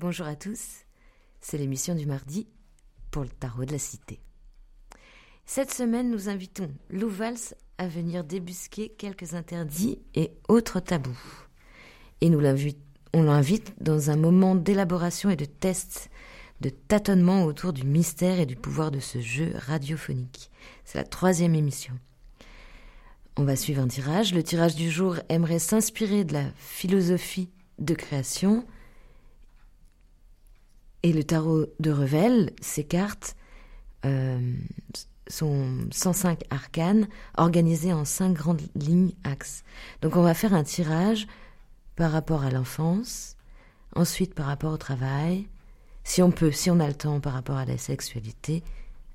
Bonjour à tous, c'est l'émission du mardi pour le tarot de la cité. Cette semaine, nous invitons Lou Valls à venir débusquer quelques interdits et autres tabous. Et nous on l'invite dans un moment d'élaboration et de test, de tâtonnement autour du mystère et du pouvoir de ce jeu radiophonique. C'est la troisième émission. On va suivre un tirage. Le tirage du jour aimerait s'inspirer de la philosophie de création et le tarot de Revel, ces cartes euh, sont 105 arcanes organisées en 5 grandes lignes axes. Donc on va faire un tirage par rapport à l'enfance, ensuite par rapport au travail, si on peut, si on a le temps, par rapport à la sexualité,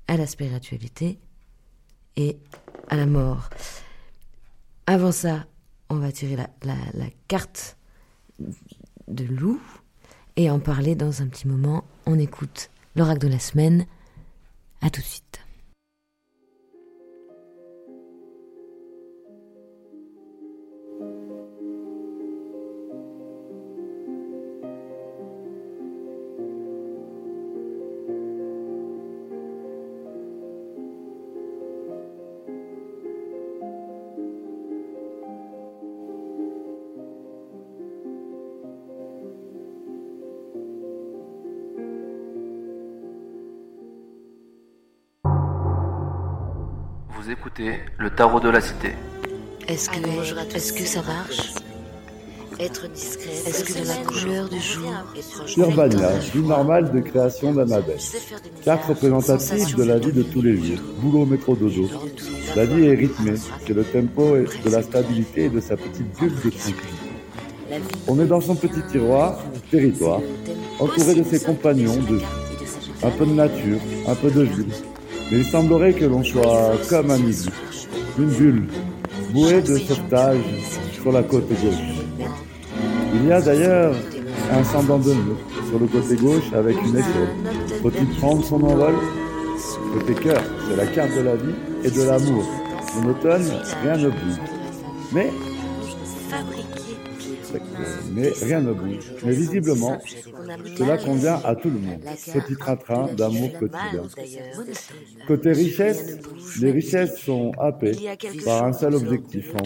à la spiritualité et à la mort. Avant ça, on va tirer la carte de loup et en parler dans un petit moment. On écoute l'oracle de la semaine. À tout de suite. Écoutez le tarot de la cité. Est-ce que, est que ça marche? Être discret, est-ce que de la couleur du jour Urbania, vie normale de création d'Annabelle. Carte représentative de la vie de tous les jours. Boulot, métro, dodo. La vie est rythmée, que le tempo est de la stabilité et de sa petite bulle de tranquillité. On est dans son petit tiroir, territoire, entouré de ses compagnons de vie. Un peu de nature, un peu de ville, il semblerait que l'on soit comme un igloo, une bulle, bouée de sauvetage sur la côte gauche. Il y a d'ailleurs un semblant de nœud sur le côté gauche avec une échelle. Faut-il prendre son envol? Côté cœur, c'est la carte de la vie et de l'amour. En automne, rien ne bouge. Mais mais rien ne bouge. Mais visiblement, cela convient à tout le monde. Petit train-train d'amour quotidien. Côté richesse, les richesses sont happées par un seul objectif en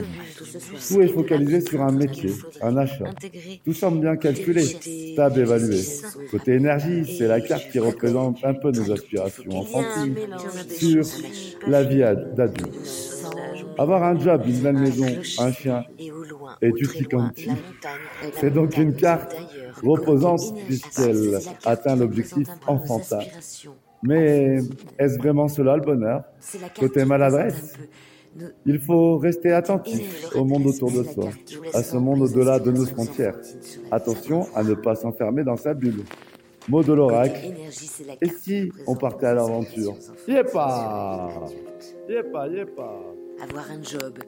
Tout est focalisé sur un métier, un achat. Tout semble bien calculé, stable, évalué. Côté énergie, c'est la carte qui représente un peu nos aspirations enfantines sur la vie d'adulte. Avoir un job, une belle maison, un chien et tutti quanti, c'est donc une carte reposante puisqu'elle atteint l'objectif enfantin. Mais est-ce vraiment cela le bonheur Côté maladresse il faut rester attentif au monde autour de soi, à ce monde au-delà de nos frontières. Attention à ne pas s'enfermer dans sa bulle. Mot de l'oracle. Et si on partait à l'aventure? Yepa Yepa, yepa avoir un job,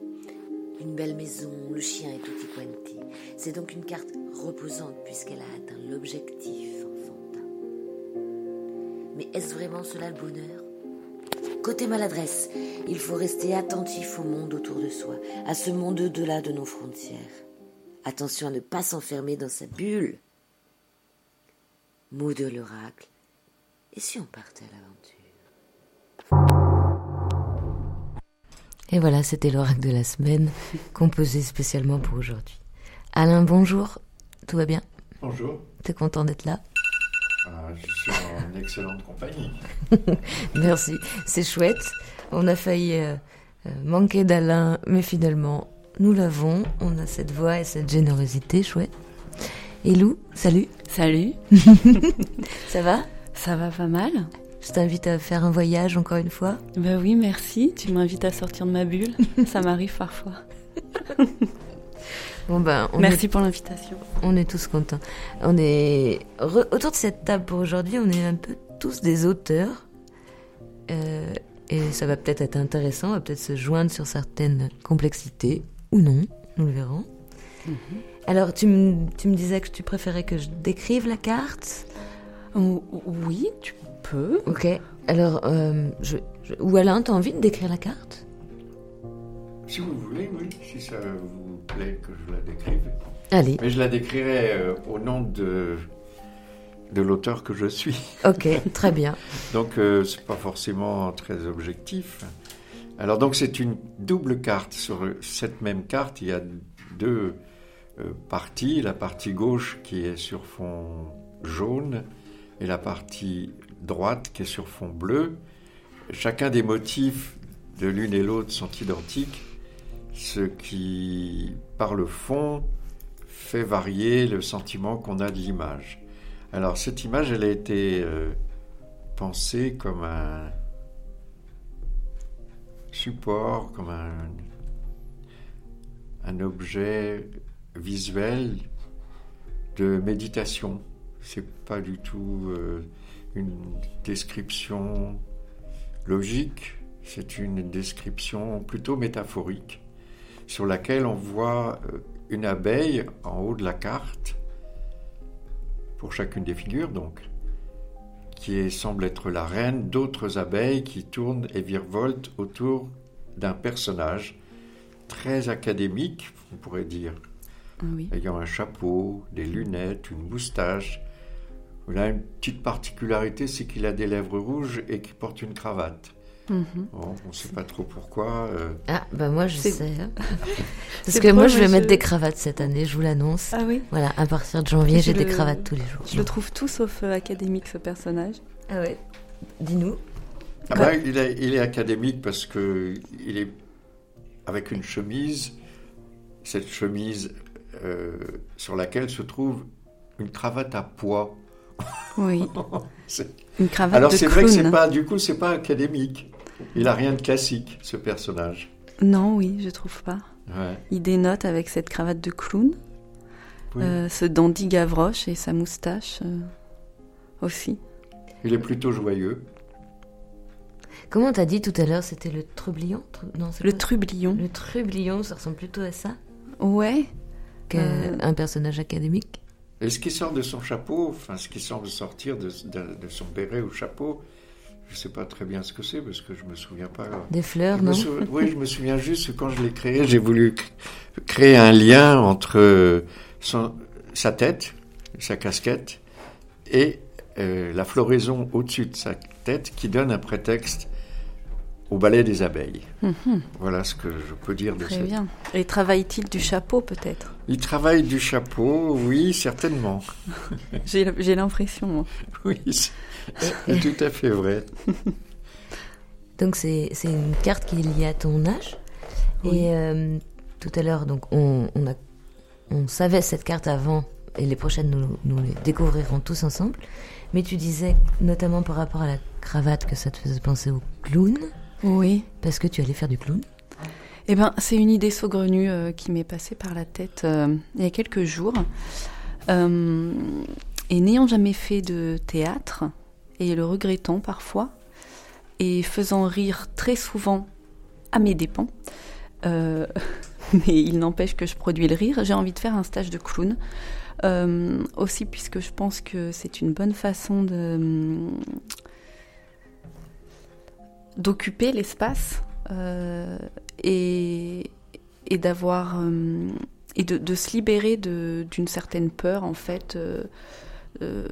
une belle maison, le chien et tutti quanti. C'est donc une carte reposante puisqu'elle a atteint l'objectif enfantin. Mais est-ce vraiment cela le bonheur? Côté maladresse, il faut rester attentif au monde autour de soi, à ce monde au-delà de nos frontières. Attention à ne pas s'enfermer dans sa bulle. Mot de l'oracle. Et si on partait à l'aventure? Et voilà, c'était l'oracle de la semaine, composé spécialement pour aujourd'hui. Alain, bonjour, tout va bien? Bonjour. T'es content d'être là? Ah, Je suis en excellente compagnie. Merci, c'est chouette. On a failli euh, euh, manquer d'Alain, mais finalement, nous l'avons. On a cette voix et cette générosité, chouette. Et Lou, salut. Salut. Ça va? Ça va pas mal. Je t'invite à faire un voyage encore une fois. Bah oui, merci. Tu m'invites à sortir de ma bulle. Ça m'arrive parfois. Bon ben, Merci pour l'invitation. On est tous contents. On est autour de cette table pour aujourd'hui. On est un peu tous des auteurs. Euh, et ça va peut-être être intéressant. On va peut-être se joindre sur certaines complexités ou non. Nous le verrons. Mhm. Alors, tu me, tu me disais que tu préférais que je décrive la carte? Oui, tu Ok. Alors, euh, je, ou Alain, t'as envie de décrire la carte? Si vous voulez, oui. Si ça vous plaît que je la décrive. Allez. Mais je la décrirai euh, au nom de de l'auteur que je suis. Ok, très bien. donc euh, c'est pas forcément très objectif. Alors donc c'est une double carte. Sur cette même carte, il y a deux euh, parties. La partie gauche qui est sur fond jaune et la partie droite qui est sur fond bleu. Chacun des motifs de l'une et l'autre sont identiques, ce qui, par le fond, fait varier le sentiment qu'on a de l'image. Alors cette image, elle a été euh, pensée comme un support, comme un, objet visuel de méditation. C'est pas du tout euh, une description logique, c'est une description plutôt métaphorique sur laquelle on voit euh, une abeille en haut de la carte pour chacune des figures donc qui semble être la reine d'autres abeilles qui tournent et virevoltent autour d'un personnage très académique, on pourrait dire, ah ayant un chapeau, des lunettes, une moustache. Il a une petite particularité, c'est qu'il a des lèvres rouges et qu'il porte une cravate. Mhm. on ne sait pas trop pourquoi. Euh. Ah, bah moi je sais. Hein. Parce que moi je vais mettre des cravates cette année, je vous l'annonce. Ah oui Voilà, à partir de janvier, j'ai des cravates tous les jours. Je le trouve tout sauf euh, académique ce personnage. Ah ouais Dis-nous. Ah bah, il, est, il, est, académique parce que il est avec une chemise, cette chemise euh, sur laquelle se trouve une cravate à pois. Oui. une cravate Alors c'est vrai que c'est pas, du coup, c'est pas académique. Il a rien de classique, ce personnage. Non, oui, je trouve pas. Il dénote avec cette cravate de clown, euh, ce dandy Gavroche et sa moustache euh, aussi. Il est plutôt joyeux. Comment t'as dit tout à l'heure C'était le trublion? Non, Le trublion. Le trublion, ça ressemble plutôt à ça? Ouais. Qu'un euh. personnage académique? Et ce qui sort de son chapeau, enfin ce qui semble sortir de, de son béret ou chapeau, je ne sais pas très bien ce que c'est parce que je me souviens pas. Des fleurs, non Oui, je me souviens juste que quand je l'ai créé, j'ai voulu créer un lien entre sa tête, sa casquette, et euh, la floraison au-dessus de sa tête qui donne un prétexte au ballet des abeilles. Mhm. Voilà ce que je peux dire de ça. Très bien. Et travaille-t-il du chapeau peut-être? Il travaille du chapeau, oui, certainement. J'ai l'impression. Oui, c'est tout à fait vrai. Donc c'est une carte qui est liée à ton âge. Et euh, tout à l'heure, donc on, on, a, on savait cette carte avant, et les prochaines nous, nous les découvrirons tous ensemble. Mais tu disais notamment par rapport à la cravate que ça te faisait penser au clown. Oui. Parce que tu allais faire du clown. Eh ben, c'est une idée saugrenue euh, qui m'est passée par la tête euh, il y a quelques jours. et n'ayant jamais fait de théâtre, et le regrettant parfois, et faisant rire très souvent à mes dépens. Euh, mais il n'empêche que je produis le rire. J'ai envie de faire un stage de clown. Euh, aussi puisque je pense que c'est une bonne façon de d'occuper l'espace euh, et, et d'avoir et de, de, se libérer d'une certaine peur en fait euh,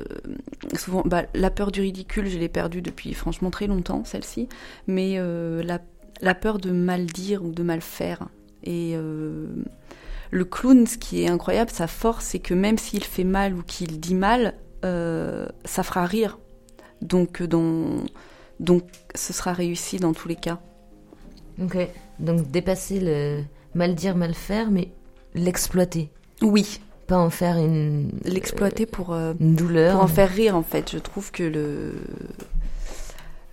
souvent, bah, la peur du ridicule, je l'ai perdue depuis franchement très longtemps, celle-ci, mais euh, la, la, peur de mal dire ou de mal faire. Et euh, le clown, ce qui est incroyable, sa force, c'est que même s'il fait mal ou qu'il dit mal, ça fera rire. Donc, dans, donc, ce sera réussi dans tous les cas. Ok, donc dépasser le mal dire, mal faire, mais l'exploiter. Oui, pas en faire une l'exploiter pour euh, une douleur. pour en faire rire en fait. Je trouve que le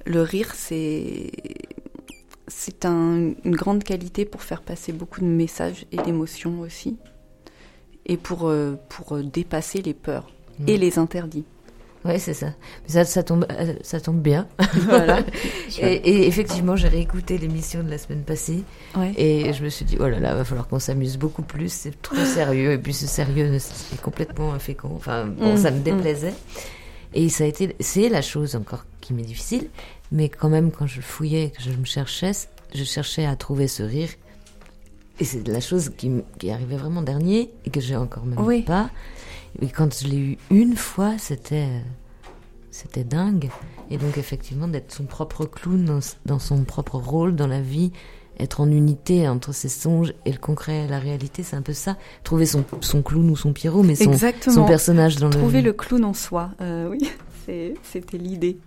le rire c'est c'est un, une grande qualité pour faire passer beaucoup de messages et d'émotions aussi. Et pour euh, pour dépasser les peurs et les interdits oui, c'est ça. ça. Ça tombe, euh, ça tombe bien. Voilà. et, effectivement, j'ai réécouté l'émission de la semaine passée. Et je me suis dit, oh là là, va falloir qu'on s'amuse beaucoup plus. C'est trop sérieux. Et puis ce sérieux est complètement infécond. Enfin, bon, mm, ça me mm. déplaisait. Et ça a été, c'est la chose encore qui m'est difficile. Mais quand même, quand je fouillais, que je me cherchais, je cherchais à trouver ce rire. Et c'est la chose qui, qui arrivait vraiment dernier et que j'ai encore même pas. Et quand je l'ai eu une fois, c'était c'était dingue. Et donc effectivement d'être son propre clown dans, son propre rôle dans la vie, être en unité entre ses songes et le concret, la réalité, c'est un peu ça. Trouver son, son clown ou son Pierrot, mais son, son personnage dans Trouver le... Trouver le clown en soi, euh, oui, c'était l'idée.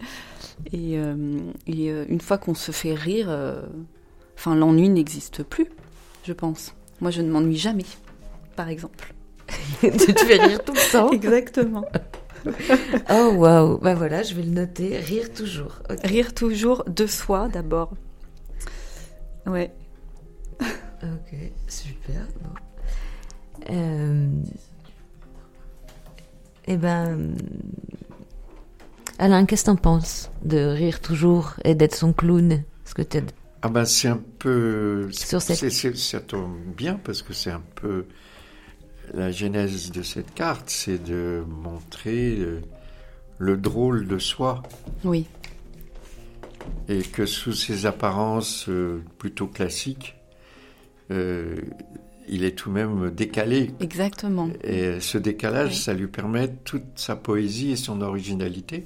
Et, euh, euh, une fois qu'on se fait rire, enfin l'ennui n'existe plus, je pense. Moi, je ne m'ennuie jamais, par exemple. tu te fais rire tout le temps. Exactement. oh waouh, bah voilà, je vais le noter. Rire toujours. Rire toujours de soi d'abord. Ouais. ok, super. Euh... Eh ben, Alain, qu'est-ce que t'en penses de rire toujours et d'être son clown? Ce que Ah ben c'est un peu. Sur cette... ça tombe bien parce que c'est un peu la genèse de cette carte, c'est de montrer le, drôle de soi. Oui. Et que sous ses apparences euh, plutôt classiques, euh, il est tout de même décalé. Exactement. Et ce décalage, ça lui permet toute sa poésie et son originalité.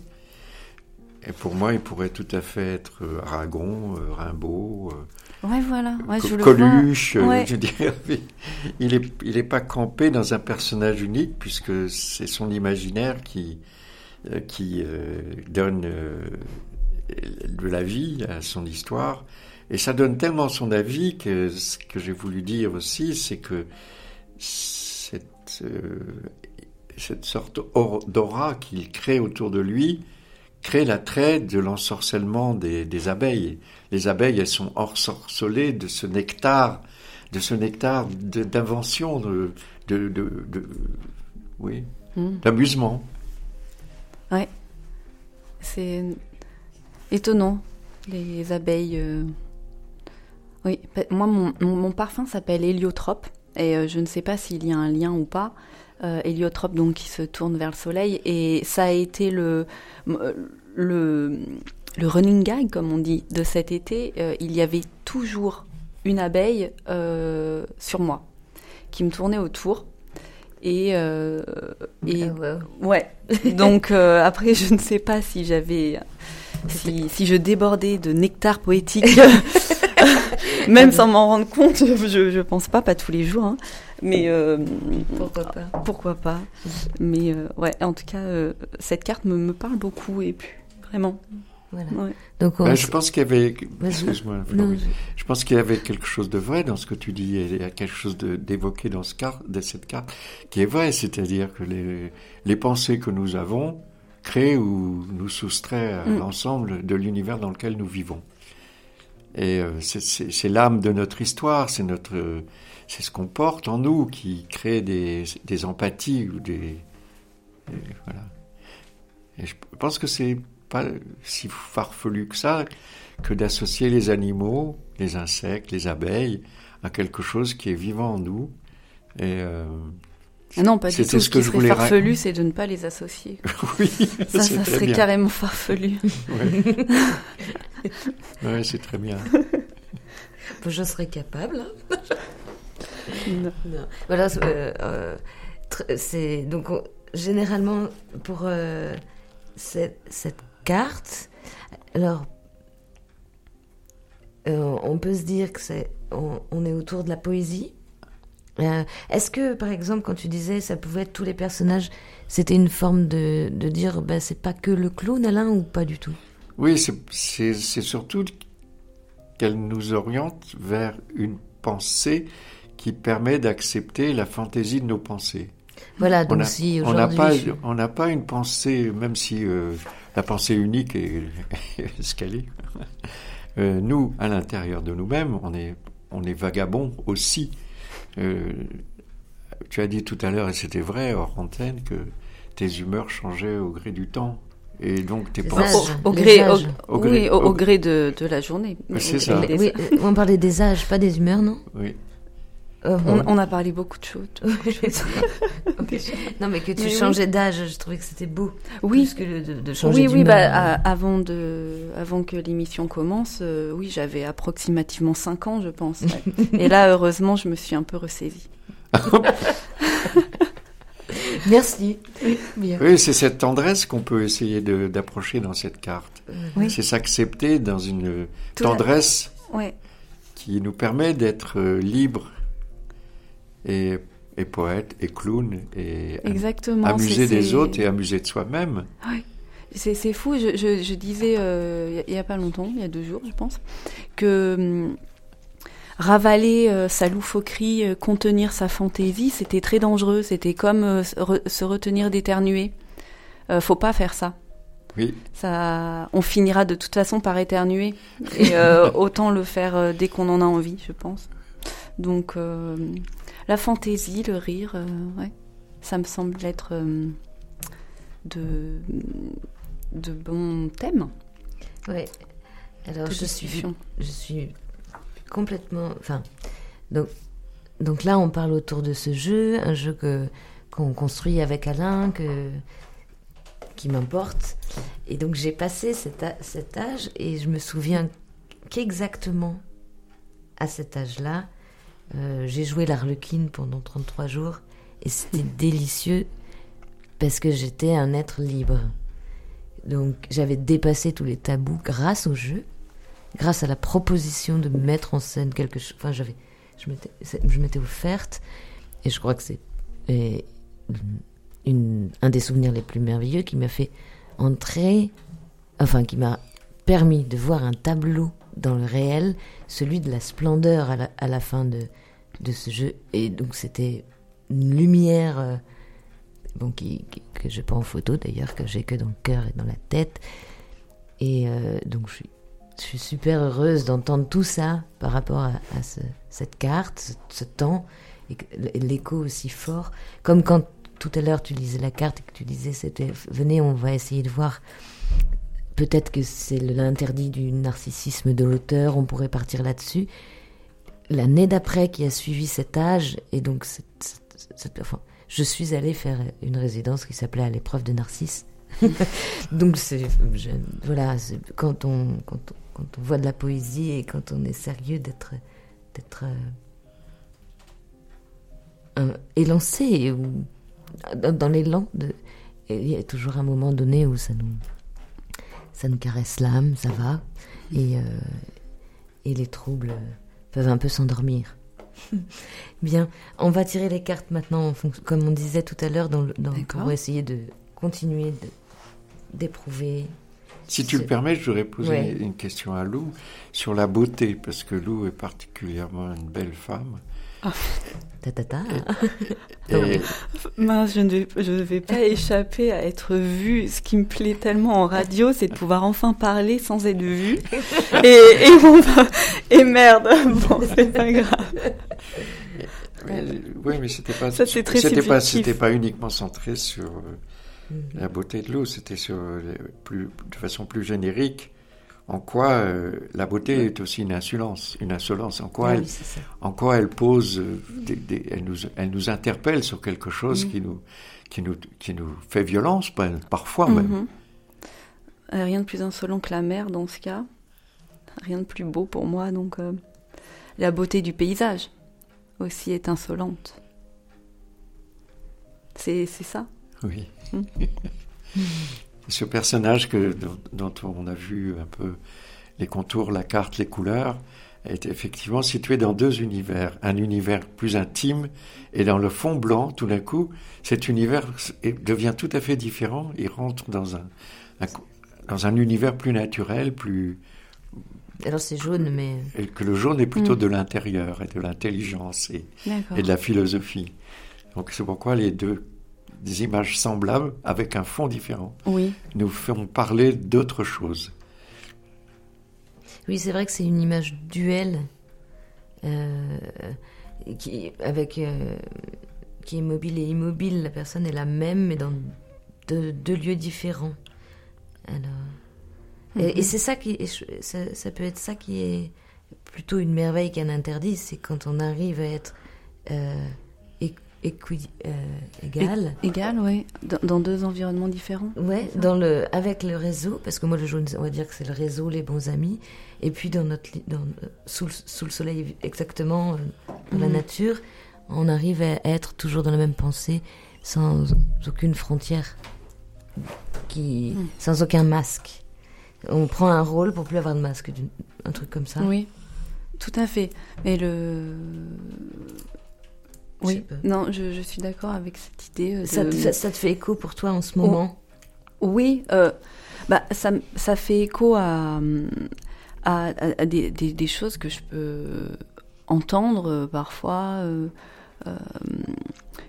Et pour moi, il pourrait tout à fait être Aragon, euh, Rimbaud, Ouais, voilà. Ouais, je Coluche, le euh, je dirais. Il est, il est pas campé dans un personnage unique puisque c'est son imaginaire qui, euh, qui euh, donne de la vie à son histoire. Et ça donne tellement son avis que ce que j'ai voulu dire aussi, c'est que cette, cette sorte d'aura qu'il crée autour de lui crée l'attrait de l'ensorcellement des, des abeilles les abeilles, elles sont ensorcelées de ce nectar, de ce nectar d'invention, de, de, de, oui, hmm. d'amusement. Ouais, c'est étonnant les abeilles. Euh. Oui, moi mon, mon, parfum s'appelle héliotrope et euh, je ne sais pas s'il y a un lien ou pas. Euh, héliotrope donc qui se tourne vers le soleil et ça a été le le le running gag, comme on dit, de cet été, euh, il y avait toujours une abeille euh, sur moi qui me tournait autour. Et, euh, et ah, ouais. Donc après, je ne sais pas si j'avais, si, si, je débordais de nectar poétique, même sans m'en rendre compte. Je, je pense pas, pas tous les jours, hein. mais pourquoi pas? Pourquoi pas? Mais ouais, en tout cas, cette carte me, me parle beaucoup et puis vraiment. Donc ben, je pense qu'il y avait, excuse-moi, je... pense qu'il y avait quelque chose de vrai dans ce que tu dis. Il y a quelque chose d'évoqué dans ce carte, de cette carte qui est vrai, c'est-à-dire que les, les pensées que nous avons créent ou nous soustraient à mm. l'ensemble de l'univers dans lequel nous vivons. Et euh, c'est l'âme de notre histoire, c'est notre, c'est ce qu'on porte en nous qui crée des, des empathies ou des, voilà. Et je pense que c'est pas si farfelu que ça que d'associer les animaux, les insectes, les abeilles à quelque chose qui est vivant en nous. Et euh, ah non, pas du tout. Ce, qui serait farfelu, c'est de ne pas les associer. oui, ça, ça serait carrément farfelu. Oui, c'est très bien. Je serais capable. non. Voilà, euh, euh, c'est donc généralement pour cette, cette carte. Alors, euh, on peut se dire que c'est, on, est autour de la poésie. Euh, est-ce que, par exemple, quand tu disais ça pouvait être tous les personnages, c'était une forme de, de dire, bah, c'est pas que le clown, Alain, ou pas du tout? Oui, c'est surtout qu'elle nous oriente vers une pensée qui permet d'accepter la fantaisie de nos pensées. Voilà, donc si aujourd'hui... On n'a pas, une pensée, même si euh, la pensée unique est, ce qu'elle est. Euh, nous, à l'intérieur de nous-mêmes, on est, on est vagabond aussi. Euh, tu as dit tout à l'heure, et c'était vrai, hors antenne, que tes humeurs changeaient au gré du temps. Et donc tes pensées. Au, gré, au, gré, au, gré de, de, la journée. C'est ça. Oui, on parlait des âges, pas des humeurs, non? Oui. Euh, on, a parlé beaucoup de choses. non, mais que tu changeais d'âge, je trouvais que c'était beau. Oui, plus que de, changer Oui, oui, bah, avant, de, avant que l'émission commence, euh, oui, j'avais approximativement 5 ans, je pense. Et là, heureusement, je me suis un peu ressaisie. Merci. Oui, c'est cette tendresse qu'on peut essayer d'approcher dans cette carte. C'est s'accepter dans une tendresse qui nous permet d'être euh, libre et, et, poète et clown et Exactement, amuser des autres et amuser de soi-même. Oui. C'est fou, je, je, disais euh, il n'y a pas longtemps, il y a deux jours je pense, que hum, ravaler euh, sa loufoquerie, euh, contenir sa fantaisie, c'était très dangereux. C'était comme se retenir d'éternuer. faut pas faire ça. Oui. Ça, on finira de toute façon par éternuer. Et autant le faire dès qu'on en a envie, je pense. Donc, la fantaisie, le rire, ouais, ça me semble être de, de bons thèmes. Oui. Alors, je suis, je suis complètement. Enfin, donc, donc là, on parle autour de ce jeu, un jeu que qu'on construit avec Alain, que qui m'importe. Et donc j'ai passé cet, cet, âge et je me souviens qu'exactement à cet âge-là, euh, j'ai joué l'Arlequine pendant 33 jours et c'était délicieux parce que j'étais un être libre. Donc j'avais dépassé tous les tabous grâce au jeu grâce à la proposition de mettre en scène quelque chose. Enfin, j'avais, je m'étais offerte, et je crois que c'est une, un des souvenirs les plus merveilleux qui m'a fait entrer, enfin, qui m'a permis de voir un tableau dans le réel, celui de la splendeur à la, à la fin de, de ce jeu. Et donc, c'était une lumière. Euh, que je pas en photo d'ailleurs, que j'ai que dans le cœur et dans la tête. Et euh, donc je suis je suis super heureuse d'entendre tout ça par rapport à, cette carte, ce, temps, et l'écho aussi fort. Comme quand tout à l'heure tu lisais la carte et que tu disais, c'était, venez, on va essayer de voir. Peut-être que c'est l'interdit du narcissisme de l'auteur, on pourrait partir là-dessus. L'année d'après qui a suivi cet âge, et donc je suis allée faire une résidence qui s'appelait à l'épreuve de Narcisse. donc c'est voilà quand on quand quand on voit de la poésie et quand on est sérieux d'être d'être euh, élancé ou dans, l'élan il y a toujours un moment donné où ça nous ça nous caresse l'âme ça va et euh, et les troubles peuvent un peu s'endormir. Bien on va tirer les cartes maintenant comme on disait tout à l'heure dans, dans pour essayer de continuer d'éprouver si tu le permets, je voudrais poser une question à Lou sur la beauté, parce que Lou est particulièrement une belle femme. Ta, ta, ta. Mince, je ne, vais, je ne vais pas échapper à être vue. Ce qui me plaît tellement en radio, c'est de pouvoir enfin parler sans être vue. Et, et, bon, bah, et merde, bon, c'est pas grave. oui, mais c'était pas, c'était pas, c'était pas uniquement centré sur euh, Mhm. La beauté de l'eau, c'était sur, plus, de façon plus générique. En quoi euh, la beauté est aussi une insolence, une insolence. En quoi, elle, en quoi elle pose, euh, elle, nous, elle nous interpelle sur quelque chose mhm. qui, nous, qui, nous, qui nous fait violence, parfois même. Mhm. Euh, rien de plus insolent que la mer dans ce cas. Rien de plus beau pour moi. Donc, la beauté du paysage aussi est insolente. C'est ça. Oui. Ce personnage que, dont, on a vu un peu les contours, la carte, les couleurs, est effectivement situé dans deux univers. Un univers plus intime et dans le fond blanc, tout d'un coup, cet univers devient tout à fait différent. Il rentre dans un, dans un univers plus naturel, plus... Alors c'est jaune, mais... Et que le jaune est plutôt mm. de l'intérieur et de l'intelligence et, et de la philosophie. Donc c'est pourquoi les deux des images semblables avec un fond différent. Oui. Nous ferons parler d'autres choses. Oui, c'est vrai que c'est une image duel euh, qui, avec, euh, qui est mobile et immobile. La personne est la même, mais dans deux, lieux différents. Alors, et, mhm. c'est ça qui, ça, peut être ça qui est plutôt une merveille qu'un interdit, c'est quand on arrive à être euh, euh, égal. égal, oui. Dans, deux environnements différents. Ouais, dans le, avec le réseau, parce que moi le jaune, on va dire que c'est le réseau, les bons amis, et puis dans notre, dans, sous, sous le soleil exactement, euh, dans la mhm. nature, on arrive à être toujours dans la même pensée, sans aucune frontière, qui, hmm. sans aucun masque. On prend un rôle pour plus avoir de masque, un truc comme ça. Oui, tout à fait. Mais le. Oui, non, je, suis d'accord avec cette idée. Euh, ça, te fait, écho pour toi en ce moment? Oui, euh, bah, ça, ça fait écho à, à, des, des, choses que je peux entendre euh, parfois,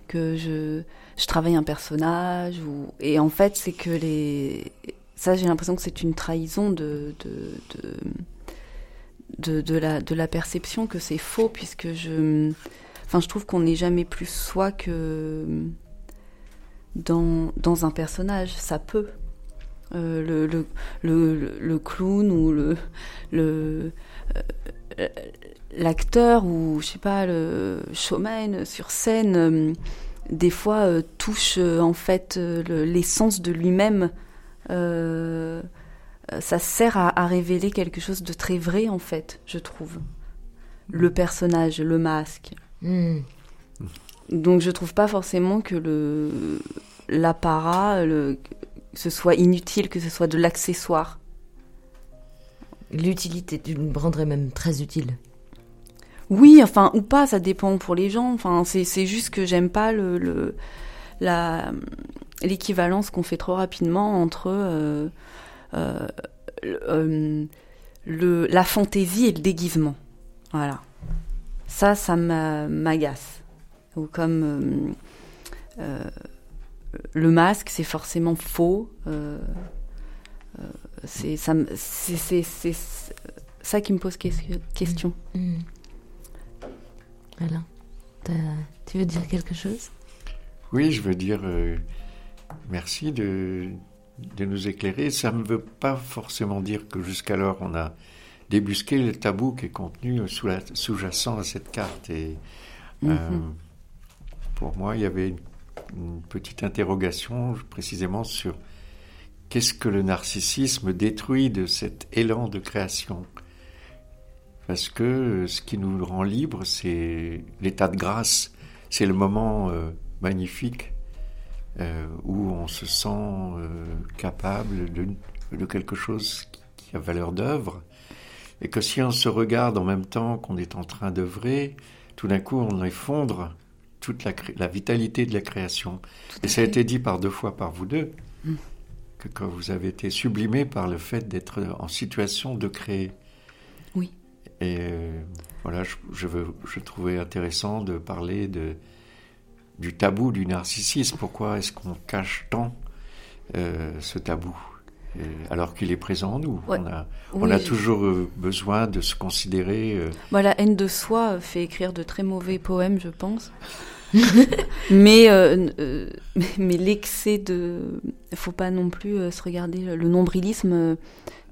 que je, je travaille un personnage, ou, et en fait, c'est que les. Ça, j'ai l'impression que c'est une trahison de, de, de de, de, la, de la perception que c'est faux, puisque je, je trouve qu'on n'est jamais plus soi que dans, un personnage. Ça peut. Euh, le, clown ou euh, l'acteur ou je sais pas le showman sur scène euh, des fois touche en fait l'essence de lui-même ça sert à, révéler quelque chose de très vrai, en fait, je trouve. Le personnage, le masque. Hmm. Donc je trouve pas forcément que le l'apparat, le, que ce soit inutile, que ce soit de l'accessoire. L'utilité, tu me rendrais même très utile. Oui, enfin, ou pas, ça dépend pour les gens. Enfin, c'est juste que j'aime pas le, la l'équivalence qu'on fait trop rapidement entre euh, euh, euh, le, la fantaisie et le déguisement. Voilà. Ça, ça m'agace. Ou comme euh, le masque, c'est forcément faux. c'est ça, c'est ça qui me pose question. Mmh. Mmh. Voilà. Tu veux dire quelque chose? Oui, je veux dire merci de, de nous éclairer. Ça ne veut pas forcément dire que jusqu'alors on a débusqué le tabou qui est contenu sous-jacent à cette carte. Et euh, mhm. pour moi, il y avait une, petite interrogation précisément sur qu'est-ce que le narcissisme détruit de cet élan de création. Parce que ce qui nous rend libres, c'est l'état de grâce, c'est le moment euh, magnifique euh, où on se sent euh, capable de, de, quelque chose qui, a valeur d'œuvre, et que si on se regarde en même temps qu'on est en train d'œuvrer, tout d'un coup on effondre toute la, la, vitalité de la création. et ça a été dit par deux fois par vous deux, mm. que quand vous avez été sublimé par le fait d'être en situation de créer. Oui. Et euh, voilà, je, je, veux, je trouvais intéressant de parler de, du tabou du narcissisme. Pourquoi est-ce qu'on cache tant euh, ce tabou? Alors qu'il est présent en nous On, a, on a, toujours euh, besoin de se considérer. Moi, la haine de soi fait écrire de très mauvais poèmes, je pense. mais mais l'excès de, il faut pas non plus se regarder le nombrilisme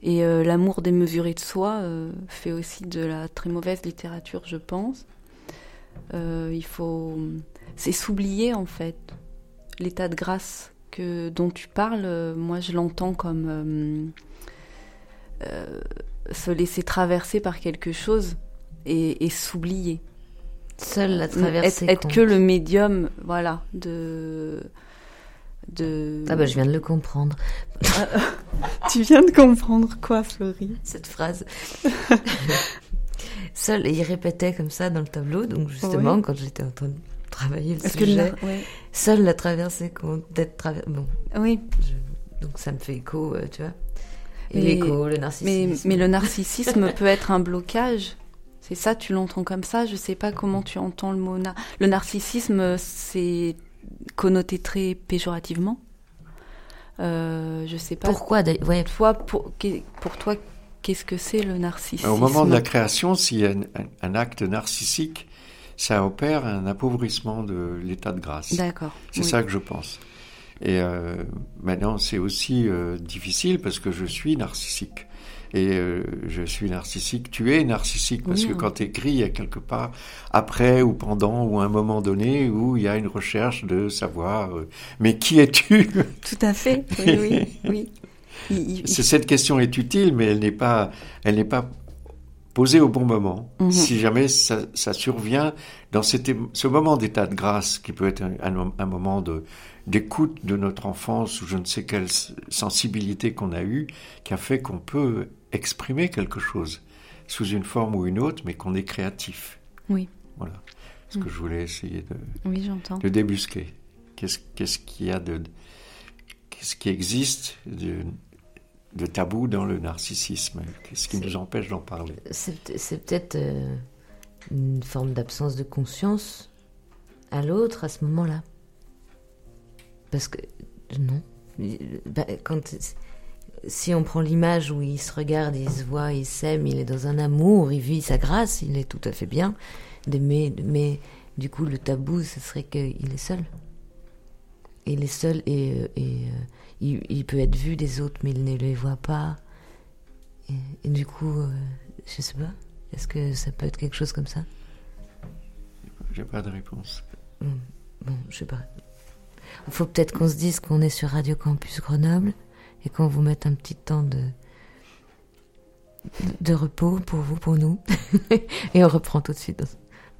et l'amour démesuré de soi fait aussi de la très mauvaise littérature, je pense. il faut c'est s'oublier en fait. L'état de grâce que dont tu parles, euh, moi je l'entends comme euh, euh, se laisser traverser par quelque chose et, s'oublier. Seul la traverser. Être, que le médium, voilà, de de. Ah bah je viens de le comprendre. tu viens de comprendre quoi, Florie? Cette phrase. Seul, et il répétait comme ça dans le tableau, donc justement, quand j'étais en train de travailler le sujet. Que Seule la traversée d'être traversée. Bon. Oui. donc ça me fait écho, euh, tu vois. Et l'écho, le narcissisme. Mais, le narcissisme peut être un blocage. C'est ça, tu l'entends comme ça. Je sais pas comment tu entends le mot. Le narcissisme, c'est connoté très péjorativement. Euh, je sais pas. Pourquoi ouais. toi, pour, pour toi, qu'est-ce que c'est le narcissisme Au moment de la création, s'il y a un acte narcissique, ça opère un appauvrissement de l'état de grâce. D'accord. C'est ça que je pense. Et euh, maintenant, c'est aussi euh, difficile parce que je suis narcissique. Et euh, je suis narcissique, tu es narcissique, parce que quand tu écris, il y a quelque part, après ou pendant ou à un moment donné, où il y a une recherche de savoir, mais qui es-tu? Tout à fait, oui, oui. oui. cette question est utile, mais elle n'est pas, elle n'est pas posé au bon moment. Mhm. Si jamais ça, survient dans ce moment d'état de grâce qui peut être un, moment de d'écoute de notre enfance ou je ne sais quelle sensibilité qu'on a eue qui a fait qu'on peut exprimer quelque chose sous une forme ou une autre, mais qu'on est créatif. Oui. Voilà. Ce que mm. je voulais essayer de, oui, de débusquer. Qu'est-ce qu'est-ce qu'il y a de qu'est-ce qui existe de, de tabou dans le narcissisme Qu'est-ce qui nous empêche d'en parler? C'est peut-être euh, une forme d'absence de conscience à l'autre à ce moment-là. Parce que, non. Bah, quand, si on prend l'image où il se regarde, il se voit, il s'aime, il est dans un amour, il vit sa grâce, il est tout à fait bien. Mais, mais du coup, le tabou, ce serait qu'il est seul. Il est seul et, euh, et euh, il, peut être vu des autres, mais il ne les voit pas. Et, du coup, euh, je sais pas. Est-ce que ça peut être quelque chose comme ça? J'ai pas de réponse. Bon, je sais pas. Il faut peut-être qu'on se dise qu'on est sur Radio Campus Grenoble et qu'on vous mette un petit temps de, de repos pour vous, pour nous. et on reprend tout de suite dans,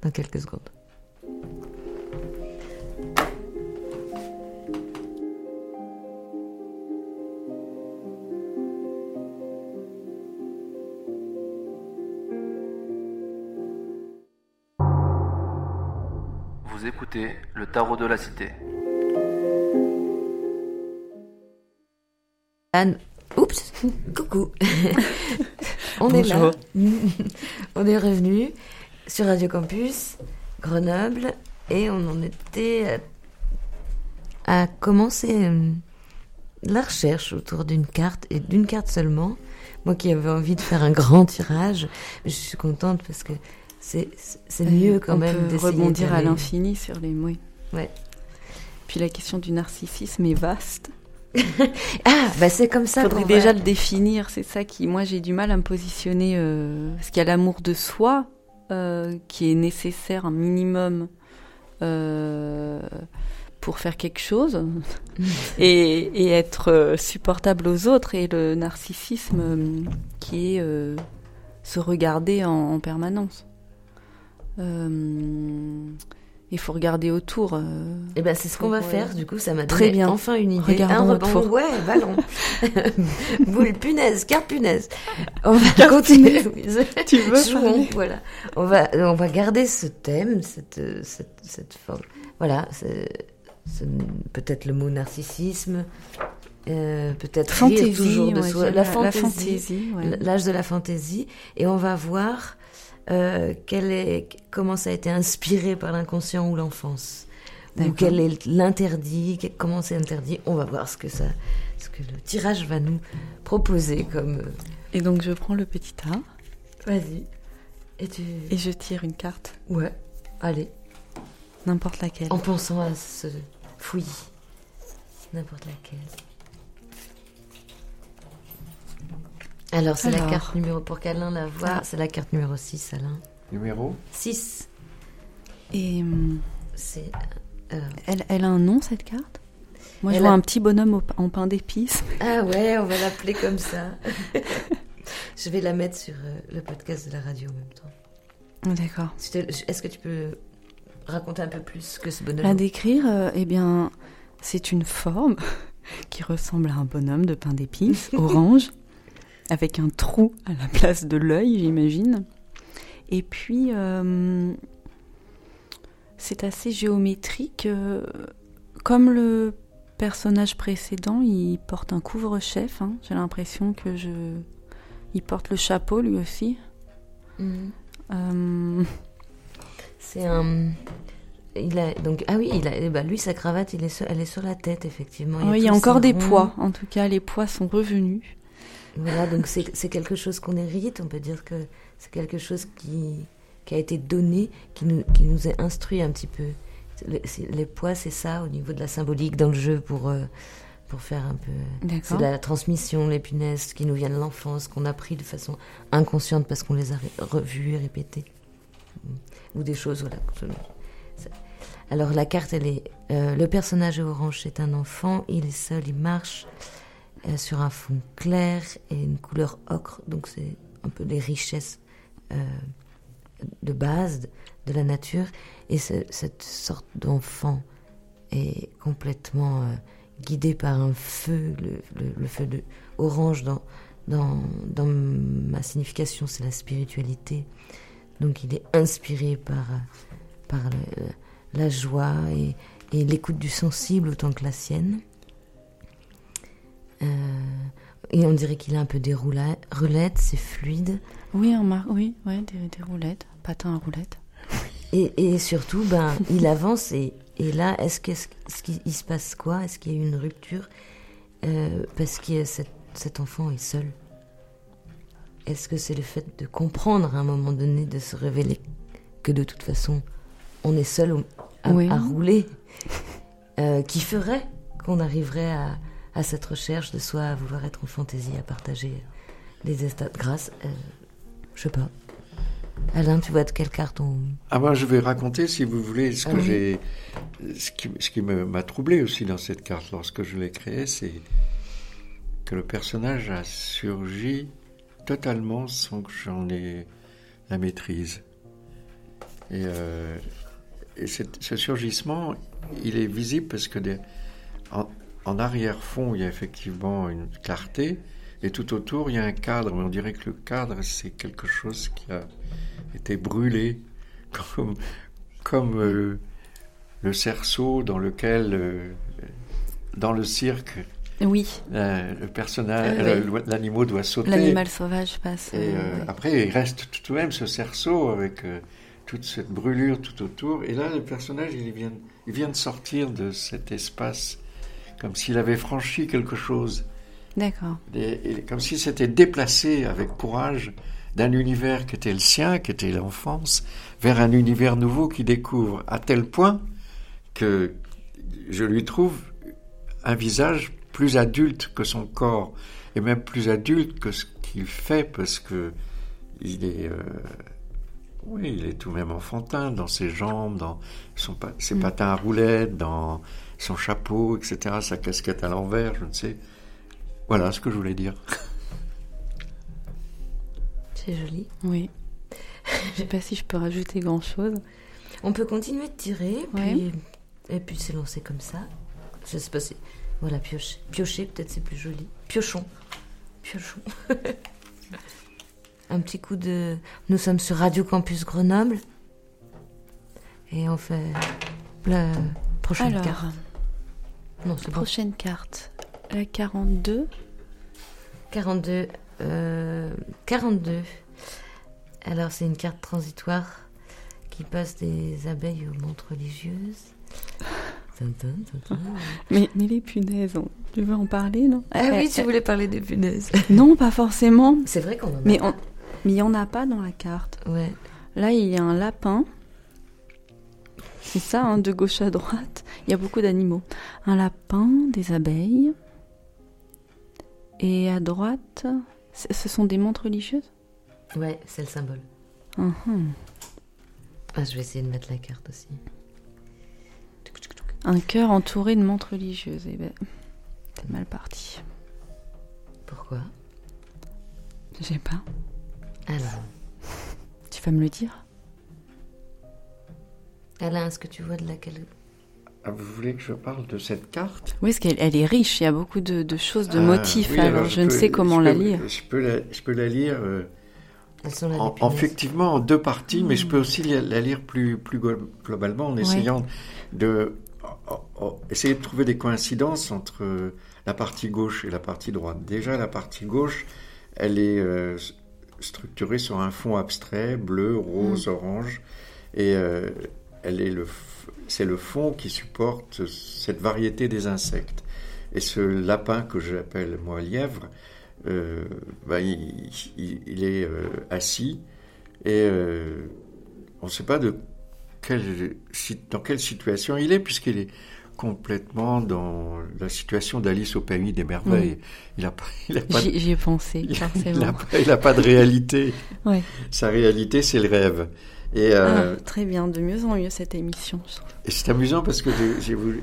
dans quelques secondes. Vous écoutez le tarot de la cité. Anne, oups, coucou. on est là. on est revenu sur Radio Campus Grenoble et on en était à, commencer euh, la recherche autour d'une carte et d'une carte seulement. Moi qui avais envie de faire un grand tirage, je suis contente parce que c'est mieux quand même de rebondir à l'infini sur les mots. Ouais. Puis la question du narcissisme est vaste. ah, bah c'est comme ça. Il faudrait déjà le définir. C'est ça qui, moi, j'ai du mal à me positionner. Euh, parce qu'il y a l'amour de soi euh, qui est nécessaire un minimum euh, pour faire quelque chose et, être supportable aux autres. Et le narcissisme qui est se regarder en, en permanence il faut regarder autour. Euh, eh ben c'est ce qu'on va faire. Du coup, ça m'a donné bien. enfin une idée. un rebond. Ouais, ballon. Boule punaise, carte punaise. On va continuer. tu veux Jouons, voilà. On va on va garder ce thème, cette cette, cette forme. Voilà, peut-être le mot narcissisme. Euh, peut-être toujours de soi, la, fantaisie, l'âge de la fantaisie, et on va voir euh, est, comment ça a été inspiré par l'inconscient ou l'enfance ou quel est l'interdit, comment c'est interdit. On va voir ce que ça, ce que le tirage va nous proposer comme. Euh, Et donc je prends le petit tas. Vas-y. Et tu. Et je tire une carte. Ouais. Allez. N'importe laquelle. En pensant à ce fouillis. N'importe laquelle. Alors, c'est la carte numéro, pour qu'Alain la voit, ah. c'est la carte numéro 6, Alain. Numéro 6. Et hum, c'est. Euh, elle, elle, a un nom, cette carte? Moi, je vois un petit bonhomme en pain d'épices. Ah ouais, on va l'appeler comme ça. je vais la mettre sur euh, le podcast de la radio en même temps. D'accord. Est-ce que tu peux raconter un peu plus que ce bonhomme? La décrire, euh, eh bien, c'est une forme qui ressemble à un bonhomme de pain d'épices, orange avec un trou à la place de l'œil, j'imagine. Et puis, euh, c'est assez géométrique. Euh, comme le personnage précédent, il porte un couvre-chef. Hein. J'ai l'impression que je. Il porte le chapeau lui aussi. Mhm. Euh, c'est un. Il a, donc, ah oui, il a, bah lui, sa cravate, il est elle est sur la tête, effectivement. Il, il y a encore des poids. En tout cas, les poids sont revenus. Voilà, donc c'est quelque chose qu'on hérite, on peut dire que c'est quelque chose qui, qui a été donné, qui nous, qui nous est instruit un petit peu. Les, poids, c'est ça, au niveau de la symbolique dans le jeu, pour, euh, pour faire un peu... C'est la transmission, les punaises qui nous viennent de l'enfance, qu'on a pris de façon inconsciente parce qu'on les a revus et répétés. Ou des choses, voilà. Alors la carte, elle est... Euh, le personnage orange, c'est un enfant, il est seul, il marche sur un fond clair et une couleur ocre, donc c'est un peu les richesses de base de la nature. Et cette sorte d'enfant est complètement guidé par un feu, le, feu de orange dans, dans, dans ma signification, c'est la spiritualité. Donc il est inspiré par, par la joie et l'écoute du sensible autant que la sienne. Euh, et on dirait qu'il a un peu des roulettes, c'est fluide. Oui, oui, ouais, des, roulettes, patins à roulettes. Et, et surtout, ben, il avance et, et là, est-ce qu'il est se passe quoi? Est-ce qu'il y a eu une rupture? Euh, Parce que cet, cet enfant est seul. Est-ce que c'est le fait de comprendre à un moment donné, de se révéler que de toute façon, on est seul à, à rouler, euh, qui ferait qu'on arriverait à, à, cette recherche de soi, à vouloir être en fantaisie, à partager des états grâce, euh, je sais pas. Alain, tu vois de quelle carte on... Ah moi, je vais raconter, si vous voulez, ce que ah j'ai, ce qui, ce qui m'a troublé aussi dans cette carte lorsque je l'ai créée, c'est que le personnage a surgi totalement sans que j'en ai la maîtrise. Et euh, et ce surgissement, il est visible parce que en, arrière-fond, il y a effectivement une clarté, et tout autour, il y a un cadre, mais on dirait que le cadre, c'est quelque chose qui a été brûlé, comme, comme euh, le cerceau dans lequel, euh, dans le cirque, oui. le personnage, l'animal doit sauter. L'animal sauvage passe. Et euh, après, il reste tout de même ce cerceau avec toute cette brûlure tout autour. Et là, le personnage, il vient, il vient de sortir de cet espace, comme s'il avait franchi quelque chose. D'accord. Comme s'il s'était déplacé avec courage d'un univers qui était le sien, qui était l'enfance, vers un univers nouveau qu'il découvre, à tel point que je lui trouve un visage plus adulte que son corps, et même plus adulte que ce qu'il fait, parce que il est... Euh, oui, il est tout de même enfantin dans ses jambes, dans son, ses mm. patins à roulettes, dans son chapeau, etc., sa casquette à l'envers, je ne sais. Voilà ce que je voulais dire. C'est joli. Oui. je sais pas si je peux rajouter grand-chose. On peut continuer de tirer, et puis s'élancer comme ça. Je sais pas si... Voilà, piocher. Piocher, peut-être c'est plus joli. Piochon. Piochon. un petit coup de. Nous sommes sur Radio Campus Grenoble. Et on fait la prochaine carte. Non, c'est Prochaine carte. La 42. 42. Euh, 42. Alors, c'est une carte transitoire qui passe des abeilles aux montres religieuses. mais, mais les punaises, tu veux en parler, non? Ah oui, tu voulais parler des punaises. Non, pas forcément. C'est vrai qu'on en a. Mais on, mais il n'y en a pas dans la carte. Ouais. Là, il y a un lapin. C'est ça, hein, de gauche à droite. Il y a beaucoup d'animaux. Un lapin, des abeilles. Et à droite, ce sont des montres religieuses? Ouais, c'est le symbole. Uh-huh. Ah, je vais essayer de mettre la carte aussi. Un cœur entouré de montres religieuses. Eh ben, c'est mal parti. Pourquoi? Je sais pas. Alors. Tu vas me le dire? Alain, est-ce que tu vois de laquelle ah, vous voulez que je parle de cette carte? Oui, parce qu'elle elle est riche, il y a beaucoup de, choses, de ah, motifs, alors, je, ne sais comment la lire. Je peux la, je peux la lire euh, en, effectivement en deux parties, mais je peux aussi la, lire plus, plus globalement en essayant de essayer de trouver des coïncidences entre la partie gauche et la partie droite. Déjà, la partie gauche, elle est euh, structurée sur un fond abstrait, bleu, rose, mm. orange, et euh, elle est le, c'est le fond qui supporte cette variété des insectes. Et ce lapin que j'appelle moi lièvre, euh, bah, il, est euh, assis et on ne sait pas de quelle, dans quelle situation il est puisqu'il est complètement dans la situation d'Alice au pays des merveilles. Il a, il a pas. J'y ai pensé. Il n'a pas, de réalité. Sa réalité, c'est le rêve. Et euh, ah, très bien, de mieux en mieux cette émission. Et c'est amusant parce que j'ai voulu,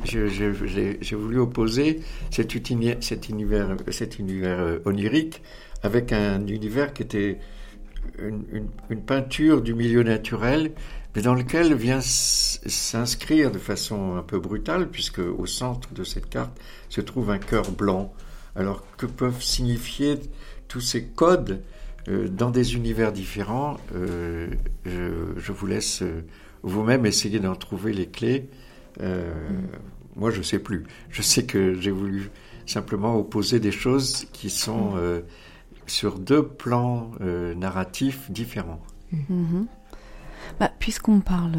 voulu, opposer cet, univers, cet univers, cet univers euh, onirique avec un univers qui était une, peinture du milieu naturel, mais dans lequel vient s'inscrire de façon un peu brutale, puisque au centre de cette carte se trouve un cœur blanc. Alors que peuvent signifier tous ces codes dans des univers différents euh, je, vous laisse euh, vous-même essayer d'en trouver les clés. Moi, je ne sais plus. Je sais que j'ai voulu simplement opposer des choses qui sont sur deux plans narratifs différents. Mm-hmm. Bah, Puisqu'on parle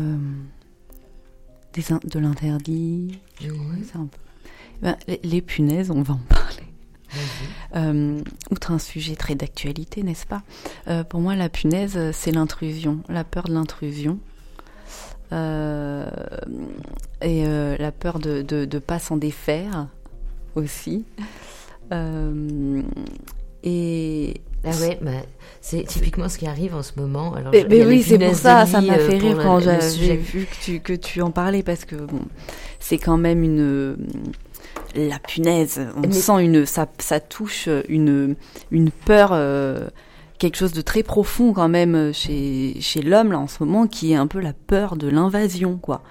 des de l'interdit, bah, les punaises, on va en parler. Euh, outre un sujet très d'actualité, n'est-ce pas euh, Pour moi, la punaise, c'est l'intrusion, la peur de l'intrusion. Euh, et la peur de ne pas s'en défaire aussi. et ah ouais, bah, c'est typiquement ce qui arrive en ce moment. Alors, mais, oui, c'est pour ça, ça m'a fait rire quand j'ai vu que tu, que tu en parlais parce que bon, c'est quand même une la punaise, on sent une, ça, ça touche une, une peur, euh, quelque chose de très profond quand même chez, chez l'homme là en ce moment, qui est un peu la peur de l'invasion, quoi.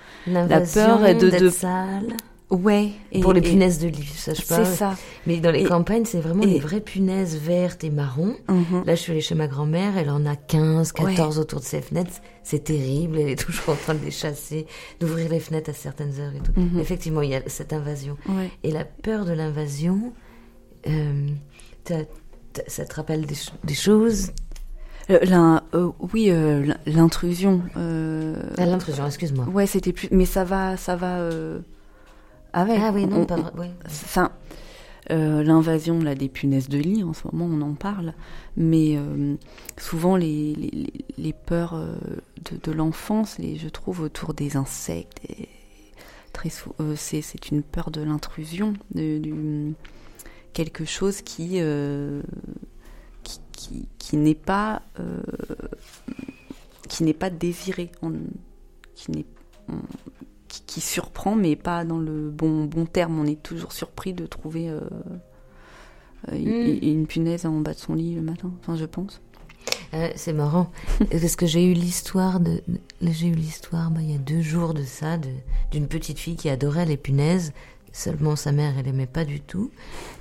La peur de, de sale. Ouais. Et, pour les punaises de lit, ça je C'est ça. Mais dans les campagnes, c'est vraiment des vraies punaises vertes et marron. Mhm. Là, je suis allée chez ma grand-mère, elle en a 15, 14 autour de ses fenêtres. C'est terrible, elle est toujours en train de les chasser, d'ouvrir les fenêtres à certaines heures et tout. Mhm. Effectivement, il y a cette invasion. Et la peur de l'invasion, euh, ça te rappelle des, choses? Euh, euh, oui, l'intrusion. Ah, l'intrusion, excuse-moi. Ouais, c'était plus. Mais ça va, ça va. Ah, ah oui, non, pas Enfin, euh, l'invasion des punaises de lit, en ce moment, on en parle. Mais euh, souvent, les, les, peurs euh, de, l'enfance, je trouve, autour des insectes, et très c'est une peur de l'intrusion, de, quelque chose qui, qui, qui, n'est pas qui n'est pas désiré, qui n'est qui, surprend, mais pas dans le bon, bon terme. On est toujours surpris de trouver euh, euh, mm. une, punaise en bas de son lit le matin, enfin, je pense. Euh, c'est marrant parce que j'ai eu l'histoire de j'ai eu l'histoire bah, il y a deux jours de ça d'une petite fille qui adorait les punaises seulement sa mère elle aimait pas du tout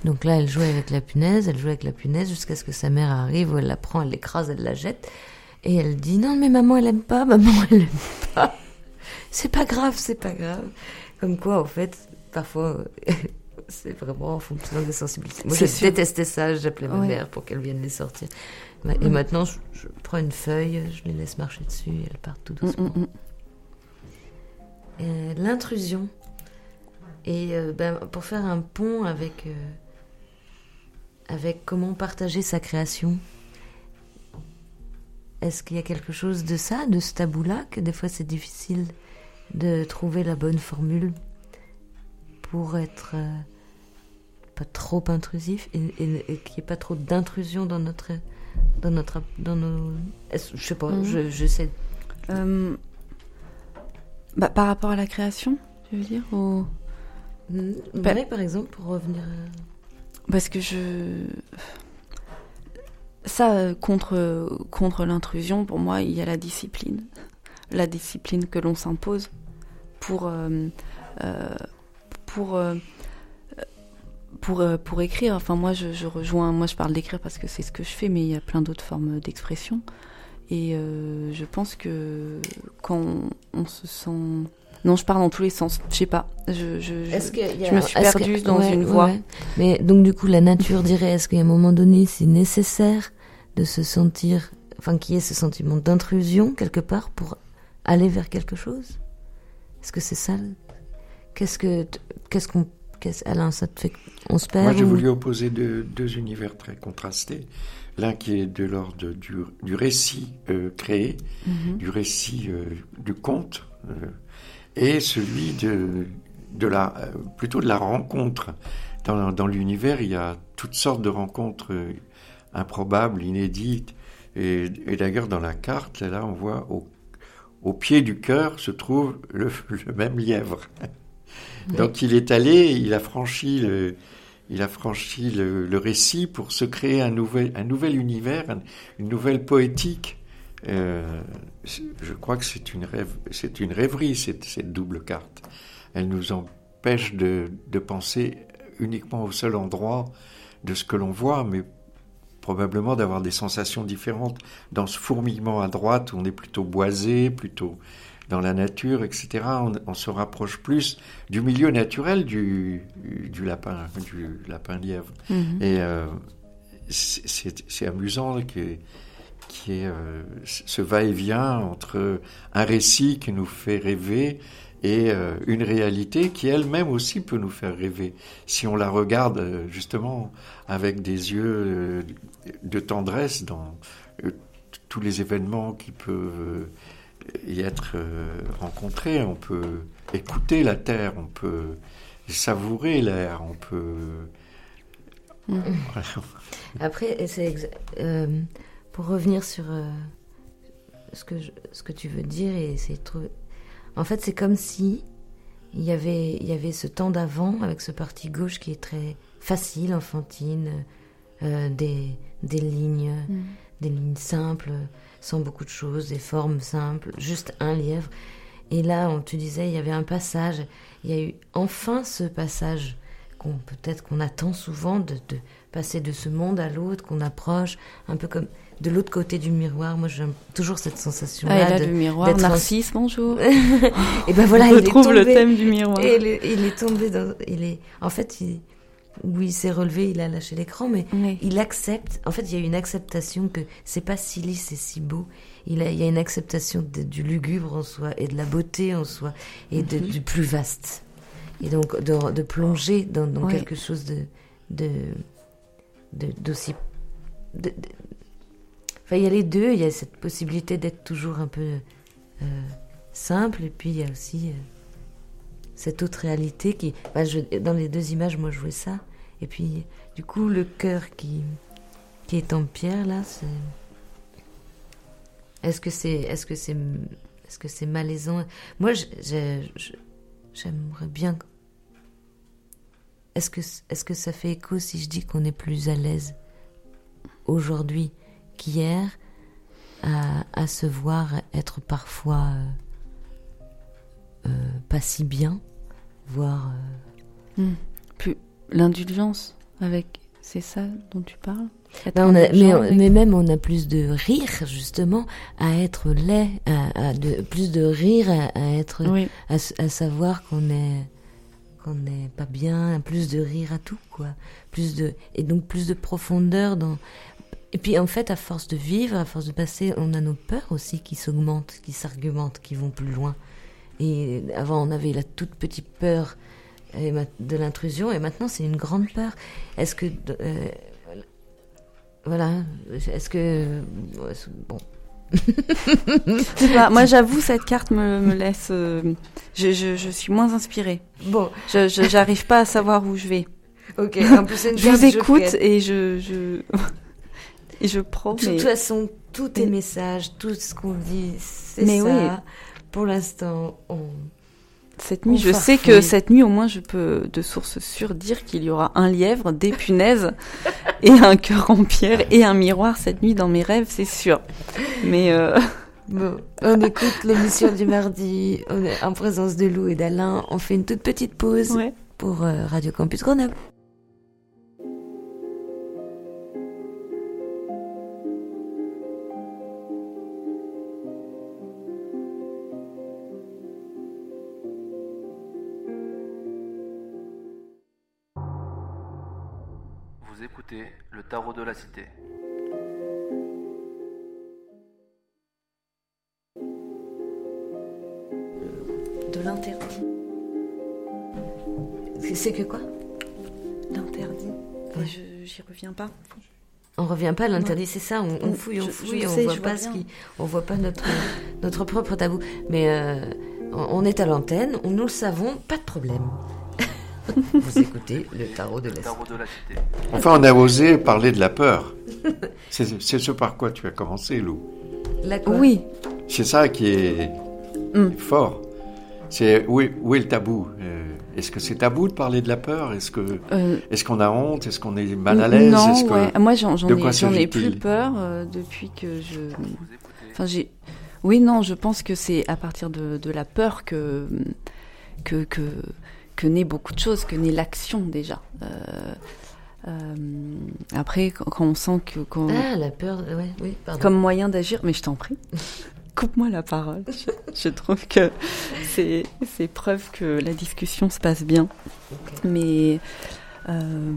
donc là elle jouait avec la punaise elle jouait avec la punaise jusqu'à ce que sa mère arrive où elle la prend elle l'écrase elle la jette et elle dit non mais maman elle aime pas maman elle aime pas c'est pas grave, c'est pas grave. Comme quoi, en fait, parfois, c'est vraiment en fonction des sensibilités. Moi, je détestais ça, j'appelais ma mère pour qu'elle vienne les sortir. Et mm. maintenant, je, prends une feuille, je les laisse marcher dessus et elles partent tout mm, doucement. Mm, euh, l'intrusion. Et euh, ben, pour faire un pont avec, euh, avec comment partager sa création, est-ce qu'il y a quelque chose de ça, de ce tabou-là, que des fois c'est difficile de trouver la bonne formule pour être euh, pas trop intrusif et, et, qu'il n'y ait pas trop d'intrusion dans notre dans notre dans nos je sais pas mhm. je, je, sais euh, bah, par rapport à la création tu veux dire ou bah, par exemple pour revenir parce que je ça contre contre l'intrusion pour moi il y a la discipline la discipline que l'on s'impose pour, euh, euh, pour, euh, pour, pour écrire. Enfin, moi, je, rejoins, moi, je parle d'écrire parce que c'est ce que je fais, mais il y a plein d'autres formes d'expression. Et je pense que quand on, se sent non, je parle dans tous les sens. Je sais pas. Je, je, je, me suis perdue dans une voie. Mais donc du coup, la nature dirait est-ce qu'à un moment donné, c'est nécessaire de se sentir, enfin, qu'il y ait ce sentiment d'intrusion quelque part pour aller vers quelque chose? Est-ce que c'est ça Qu'est-ce que qu'est-ce qu'on Alain, ça te fait on se perd Moi, j'ai voulu opposer deux, deux, univers très contrastés. L'un qui est de l'ordre du, du, récit euh, créé, du récit euh, du conte, euh, et celui de, de la, plutôt de la rencontre. Dans, dans l'univers, il y a toutes sortes de rencontres improbables, inédites. Et, et d'ailleurs, dans la carte, là, on voit au au pied du cœur se trouve le, même lièvre. Donc il est allé, il a franchi il a franchi le, récit pour se créer un nouvel, un nouvel univers, une nouvelle poétique. Euh, je crois que c'est une, rêve, c'est une rêverie, cette, cette, double carte. Elle nous empêche de, de, penser uniquement au seul endroit de ce que l'on voit, mais probablement d'avoir des sensations différentes. Dans ce fourmillement à droite, on est plutôt boisé, plutôt dans la nature, etc., on, se rapproche plus du milieu naturel du, du lapin, du lapin lièvre. Mhm. Et euh, c'est amusant que qui est euh, ce va-et-vient entre un récit qui nous fait rêver et euh, une réalité qui elle-même aussi peut nous faire rêver si on la regarde justement avec des yeux de tendresse dans tous les événements qui peuvent y être euh, rencontré, on peut écouter la terre, on peut savourer l'air, on peut. Mm. Après, c'est euh, pour revenir sur euh, ce, que ce que tu veux dire et c'est trop. En fait, c'est comme si il y avait il y avait ce temps d'avant avec ce parti gauche qui est très facile, enfantine, des des lignes, mm. des lignes simples sans beaucoup de choses, des formes simples, juste un lièvre. Et là, on te disait, il y avait un passage, il y a eu enfin ce passage qu'on peut-être qu'on attend souvent de, passer de ce monde à l'autre, qu'on approche, un peu comme de l'autre côté du miroir. Moi, j'ai toujours cette sensation-là. Ah, là, le miroir, Narcisse, bonjour. et ben voilà, il trouve le thème du miroir. Et il, est tombé dans, il est, en fait, il, oui, il s'est relevé, il a lâché l'écran, mais il accepte. En fait, il y a une acceptation que c'est pas si lisse et si beau. Il, a, il y a une acceptation du lugubre en soi et de la beauté en soi et de, mhm. du plus vaste. Et donc de, plonger dans, quelque chose de d'aussi. Il y a les deux. Il y a cette possibilité d'être toujours un peu euh, simple, et puis il y a aussi euh, cette autre réalité qui. Dans les deux images, moi, je jouais ça. Et puis, du coup, le cœur qui, qui est en pierre, là. Est-ce que c'est est-ce que c'est est-ce que c'est malaisant? Moi, j'aimerais bien. Est-ce que est-ce que ça fait écho si je dis qu'on est plus à l'aise aujourd'hui? Qu'hier à, à, se voir être parfois euh, euh, pas si bien, voire euh, hmm. plus l'indulgence avec, c'est ça dont tu parles? Ben, mais, même on a plus de rire justement à être laid, à, de, plus de rire à, être, à, savoir qu'on est qu'on n'est pas bien, plus de rire à tout quoi, plus de et donc plus de profondeur dans. Et puis en fait, à force de vivre, à force de passer, on a nos peurs aussi qui s'augmentent, qui s'argumentent, qui vont plus loin. Et avant, on avait la toute petite peur de l'intrusion et maintenant c'est une grande peur. Est-ce que euh, voilà, est-ce que bon. moi j'avoue cette carte me, laisse, euh, je, je, suis moins inspirée. Bon, je j'arrive pas à savoir où je vais. Ok, en plus une je vous écoute et je je et je prends. De toute façon, tous tes messages, tout ce qu'on dit, c'est ça. Oui. Pour l'instant, on cette nuit, je sais que cette nuit, au moins, je peux de source sûre dire qu'il y aura un lièvre, des punaises et un cœur en pierre et un miroir cette nuit dans mes rêves, c'est sûr. Mais euh... bon, on écoute l'émission du mardi, on est en présence de Lou et d'Alain. On fait une toute petite pause pour euh, Radio Campus Grenoble. Tarot de la cité. De l'interdit. C'est que quoi? L'interdit. Je J'y reviens pas. On revient pas à l'interdit, c'est ça. On, fouille, on fouille, on voit pas ce qui, on voit pas notre notre propre tabou. Mais euh, on est à l'antenne, nous le savons, pas de problème. Vous écoutez le tarot de la, cité. Enfin, on a osé parler de la peur. C'est ce par quoi tu as commencé, Lou. La Oui. C'est ça qui est hmm. fort. C'est où, est, où est le tabou? Euh, Est-ce que c'est tabou de parler de la peur? Est-ce que Euh, est-ce qu'on a honte? Est-ce qu'on est mal à l'aise? Non, Est-ce que- ouais. moi j'en ai, ai plus peur euh, depuis que je. Enfin, j'ai. Oui, non, je pense que c'est à partir de, de la peur que, que, que, que naît beaucoup de choses, que naît l'action déjà. Euh, euh, après, quand on sent que. Ah, la peur. Ouais, oui, pardon. comme moyen d'agir, mais je t'en prie. Coupe-moi la parole. Je, je trouve que c'est c'est preuve que la discussion se passe bien. Mais euh,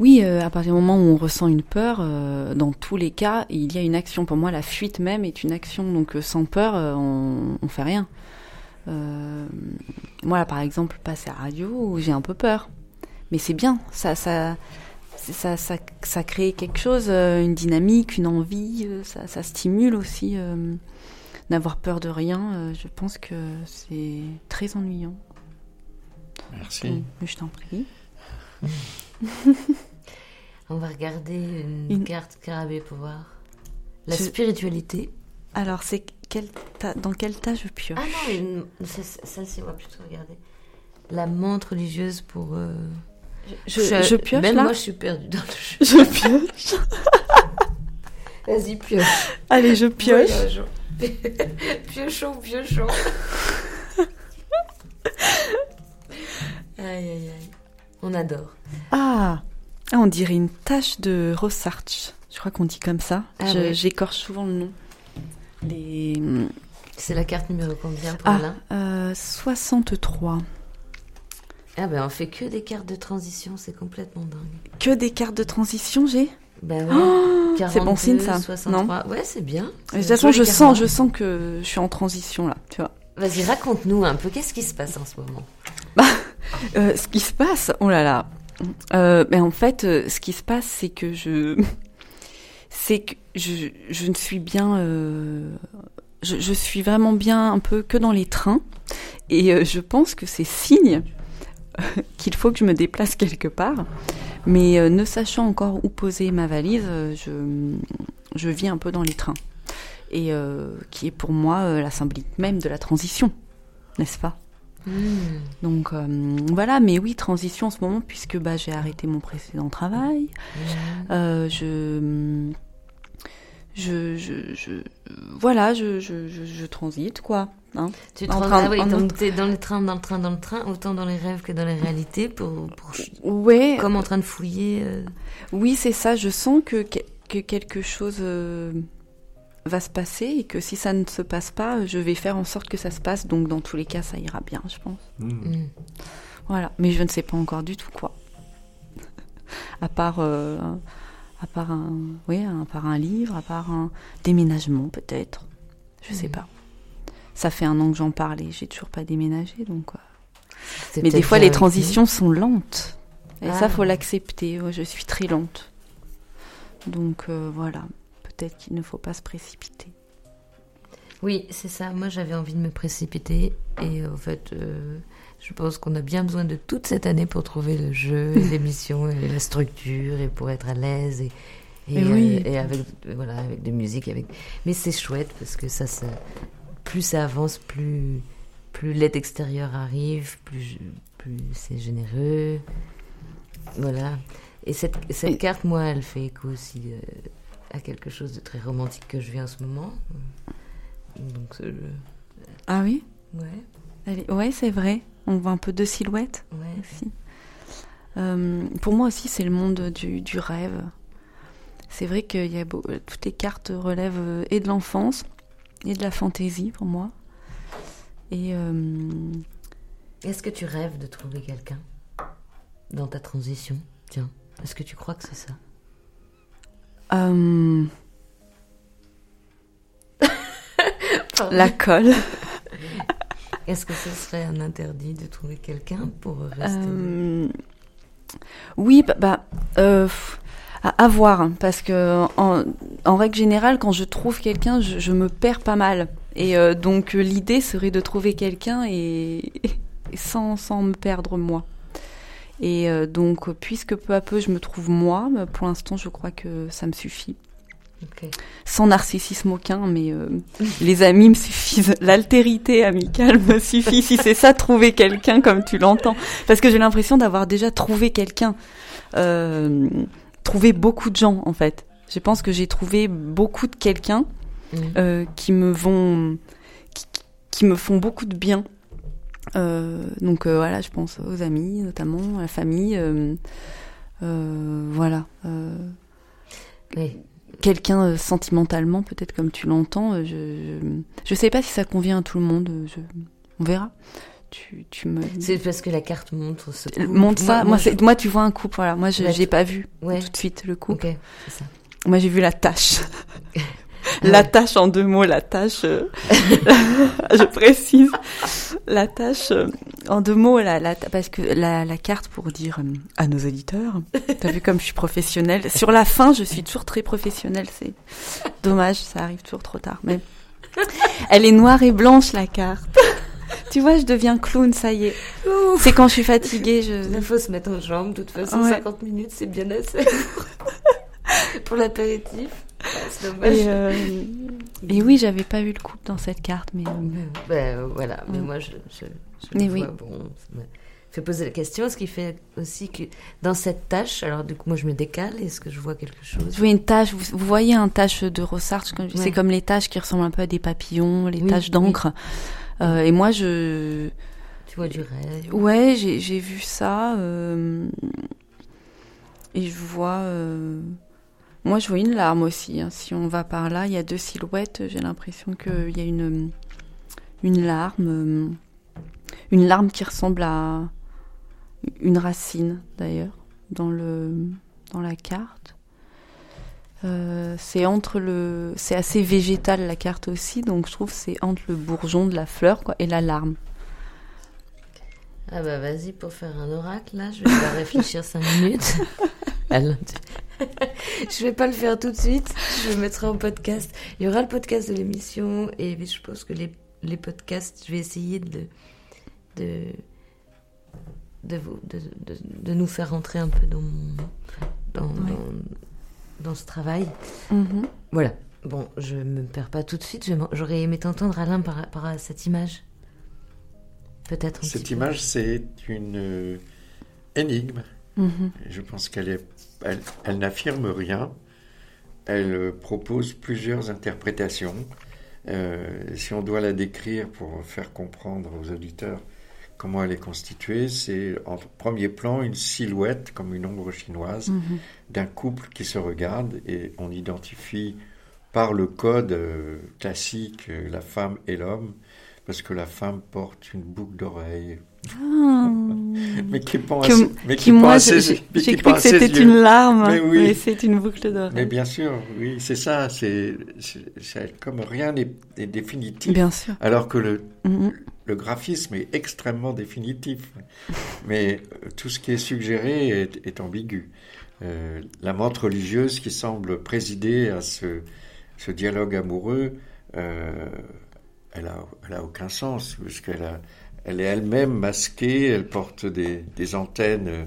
oui, euh, à partir du moment où on ressent une peur, dans tous les cas, il y a une action. Pour moi, la fuite même est une action. Donc sans peur, on, on fait rien. Euh, moi, là, par exemple, passer à la radio, j'ai un peu peur. Mais c'est bien. Ça, ça, ça, ça, ça crée quelque chose, euh, une dynamique, une envie, euh, ça, ça stimule aussi. euh, N'avoir peur de rien, euh, je pense que c'est très ennuyant. Merci. Je t'en prie. On va regarder une, Une- carte Carabée pour voir. La Je- spiritualité. Alors, c'est quel dans quel tas je pioche Ah non, ça, ça, on va plutôt regarder. La menthe religieuse pour. euh, je, je pioche Même là moi, je suis perdue dans le jeu. Je pioche. Vas-y, pioche. Allez, je pioche. Piochons, piochons. aïe, aïe, aïe. On adore. Ah. Ah, on dirait une tache de Rossarch. Je crois qu'on dit comme ça. Ah ouais. J'écorche souvent le nom. Les... C'est la carte numéro combien pour Ah, Alain euh, 63. Ah ben, on fait que des cartes de transition, c'est complètement dingue. Que des cartes de transition, j'ai Ben ouais. Oh, C'est bon 42, signe, ça, 63. Ouais, c'est bien. De toute façon, je sens, je sens que je suis en transition là, tu vois. Vas-y, raconte-nous un peu, qu'est-ce qui se passe en ce moment? Euh, ce qui se passe, oh là là. Euh, mais en fait, ce qui se passe, c'est que je, c'est que je, je ne suis bien, euh, je, je suis vraiment bien un peu que dans les trains, et euh, je pense que c'est signe qu'il faut que je me déplace quelque part. Mais euh, ne sachant encore où poser ma valise, euh, je, je vis un peu dans les trains, et euh, qui est pour moi euh, la symbolique même de la transition, n'est-ce pas? Hmm. donc euh, voilà, mais oui, transition en ce moment puisque bah, j'ai arrêté mon précédent travail. Euh, je, je, je, je- voilà, je, je, je, je transite quoi. hein. Tu te En rends- train- ah oui, en- donc t'es dans les trains, dans le train, dans le train, autant dans les rêves que dans les réalités, pour, pour Ouais, comme en train de fouiller. euh, oui, c'est ça. Je sens que, que que quelque chose euh, va se passer et que si ça ne se passe pas, je vais faire en sorte que ça se passe. Donc dans tous les cas, ça ira bien, je pense. Mm. hmm. Voilà, mais je ne sais pas encore du tout quoi. à part, euh, à part un, oui, à part un livre, à part un déménagement peut-être. Je sais Mhm. pas. Ça fait un an que j'en parle et j'ai toujours pas déménagé, donc. euh. Mais des fois, les transitions sont lentes. Et Ah. ça, faut l'accepter. Ouais, je suis très lente. Donc euh, voilà, peut-être qu'il ne faut pas se précipiter. Oui, c'est ça. Moi, j'avais envie de me précipiter. Et en fait, euh, je pense qu'on a bien besoin de toute cette année pour trouver le jeu, et l'émission, et la structure, et pour être à l'aise. Et, oui. euh, et avec, voilà, avec des musiques. Avec... Mais c'est chouette parce que ça, ça, plus ça avance, plus, plus l'aide extérieure arrive, plus, plus c'est généreux. Voilà. Et cette, cette Et- carte, moi, elle fait écho aussi euh, à quelque chose de très romantique que je vis en ce moment. Donc, le- Ah oui? Ouais, Allez, Ouais, c'est vrai. On voit un peu de silhouette. ouais. aussi. Euh, pour moi aussi, c'est le monde du, du rêve. C'est vrai que y a beau- toutes les cartes relèvent euh, et de l'enfance et de la fantaisie pour moi. Et euh, Est-ce que tu rêves de trouver quelqu'un dans ta transition? Tiens, est-ce que tu crois que c'est ça? Euh, la colle. Est-ce que ce serait un interdit de trouver quelqu'un pour rester Euh, oui, bah, bah, euh, à, à voir, hein, parce que en, en règle générale, quand je trouve quelqu'un, je, je me perds pas mal. Et euh, donc l'idée serait de trouver quelqu'un et, et sans, sans me perdre moi. Et donc, puisque peu à peu je me trouve moi, pour l'instant, je crois que ça me suffit. Ok. sans narcissisme aucun, mais euh, les amis me suffisent. L'altérité amicale me suffit. Si c'est ça, trouver quelqu'un comme tu l'entends. Parce que j'ai l'impression d'avoir déjà trouvé quelqu'un. Euh, trouvé beaucoup de gens, en fait. Je pense que j'ai trouvé beaucoup de quelqu'un mmh. euh, qui me vont, qui, qui, me font beaucoup de bien. Donc voilà, je pense aux amis, notamment à la famille. voilà. Oui quelqu'un euh, sentimentalement, peut-être comme tu l'entends. Je, je, sais pas si ça convient à tout le monde. Je, on verra. Tu, tu me. C'est parce que la carte montre ce couple. Montre ça. Moi, moi, moi, tu vois un couple. Voilà. Moi, je n'ai pas vu tout de suite le couple. ça. Moi, j'ai vu la tâche. la tâche en deux mots, la tâche, euh, je précise, la tâche euh, en deux mots, la, la, parce que la, la, carte pour dire euh, à nos auditeurs, t'as vu comme je suis professionnelle. Sur la fin, je suis toujours très professionnelle, c'est dommage, ça arrive toujours trop tard, mais elle est noire et blanche la carte. Tu vois, je deviens clown, ça y est. C'est quand je suis fatiguée, je. Il faut se mettre en jambe, de toute façon, 50 minutes, c'est bien assez pour l'apéritif. Euh, et, oui, j'avais pas vu le couple dans cette carte, mais. Ben, voilà, mais moi je, je, mais oui. bon, ça fait poser la question, ce qui fait aussi que dans cette tâche, alors du coup moi je me décale, est-ce que je vois quelque chose? Je vois une tâche, vous, voyez un tâche de Rossard, c'est comme les tâches qui ressemblent un peu à des papillons, les tâches d'encre. Euh, et moi je. Tu vois du rêve? Ouais, j'ai vu ça. Euh, et je vois. Moi, je vois une larme aussi. Hein. Si on va par là, il y a deux silhouettes. J'ai l'impression qu'il y a une, larme. Une larme qui ressemble à une racine, d'ailleurs, dans, la carte. Euh, c'est entre le, c'est assez végétal la carte aussi, donc je trouve c'est entre le bourgeon de la fleur et la larme. Ah bah vas-y pour faire un oracle là, je vais pas réfléchir cinq minutes. je vais pas le faire tout de suite. Je le mettrai en podcast. Il y aura le podcast de l'émission et je pense que les, les podcasts, je vais essayer de de de, vous, de, de, nous faire rentrer un peu dans dans, dans, ce travail. Mm-hmm. Voilà. Bon, je me perds pas tout de suite. J'aurais aimé t'entendre Alain par rapport à cette image. Peut-être. Cette image, c'est une euh, énigme. Mm-hmm. Je pense qu'elle est elle, n'affirme rien, elle euh, propose plusieurs interprétations. Euh, si on doit la décrire pour faire comprendre aux auditeurs comment elle est constituée, c'est en premier plan une silhouette comme une ombre chinoise mhm. d'un couple qui se regarde et on identifie par le code classique la femme et l'homme parce que la femme porte une boucle d'oreille ah. mais qui pense, mais qui, moi, j'ai cru que c'était une larme, mais, oui. c'est une boucle d'oreille. Mais bien sûr, oui, c'est ça. C'est comme rien n'est définitif. Bien sûr. Alors que le, mm-hmm. le graphisme est extrêmement définitif. mais euh, tout ce qui est suggéré est, est ambigu. Euh, la menthe religieuse qui semble présider à ce, ce dialogue amoureux, euh, elle a, elle a aucun sens, puisqu'elle a elle est elle-même masquée, elle porte des, antennes euh,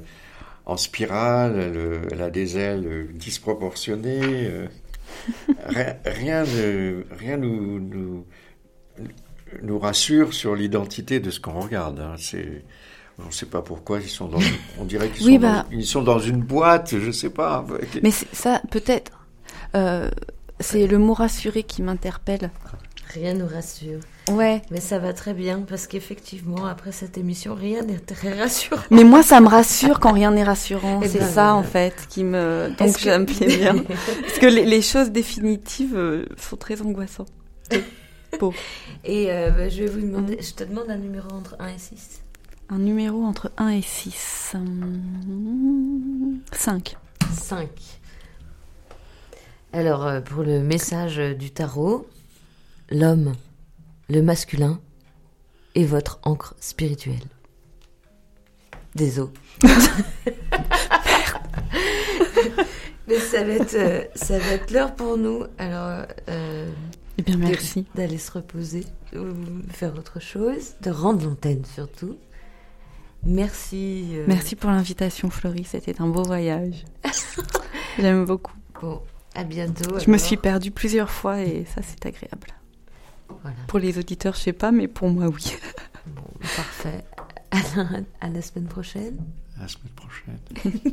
en spirale, euh, elle, a des ailes euh, disproportionnées. rien, rien, nous, nous, rassure sur l'identité de ce qu'on regarde. Hein. C'est, on ne sait pas pourquoi ils sont dans. On dirait qu'ils sont, bah dans, ils sont dans une boîte, je ne sais pas. Mais ça, peut-être. c'est le mot rassuré qui m'interpelle. Rien nous rassure. Ouais. Mais ça va très bien parce qu'effectivement, après cette émission, rien n'est très rassurant. Mais moi, ça me rassure quand rien n'est rassurant. Eh c'est ben, ça, en fait, qui me. Donc, que... j'aime bien. parce que les, choses définitives euh, sont très angoissantes. Et euh, bah, je vais vous demander, je te demande un numéro entre 1 et 6. Un numéro entre 1 et 6. 5. 5. Alors, euh, pour le message du tarot, l'homme, le masculin et votre encre spirituelle. Désolé. Mais ça va être, euh, ça va être l'heure pour nous. Alors, euh, eh bien, merci d'aller se reposer, faire autre chose, de rendre l'antenne surtout. Merci. Euh, merci pour l'invitation, Florie. C'était un beau voyage. J'aime beaucoup. Bon, À bientôt. Je me suis perdue plusieurs fois et ça, c'est agréable. Pour les auditeurs, je sais pas, mais pour moi, oui. Bon, parfait. À la, semaine prochaine. À la semaine prochaine.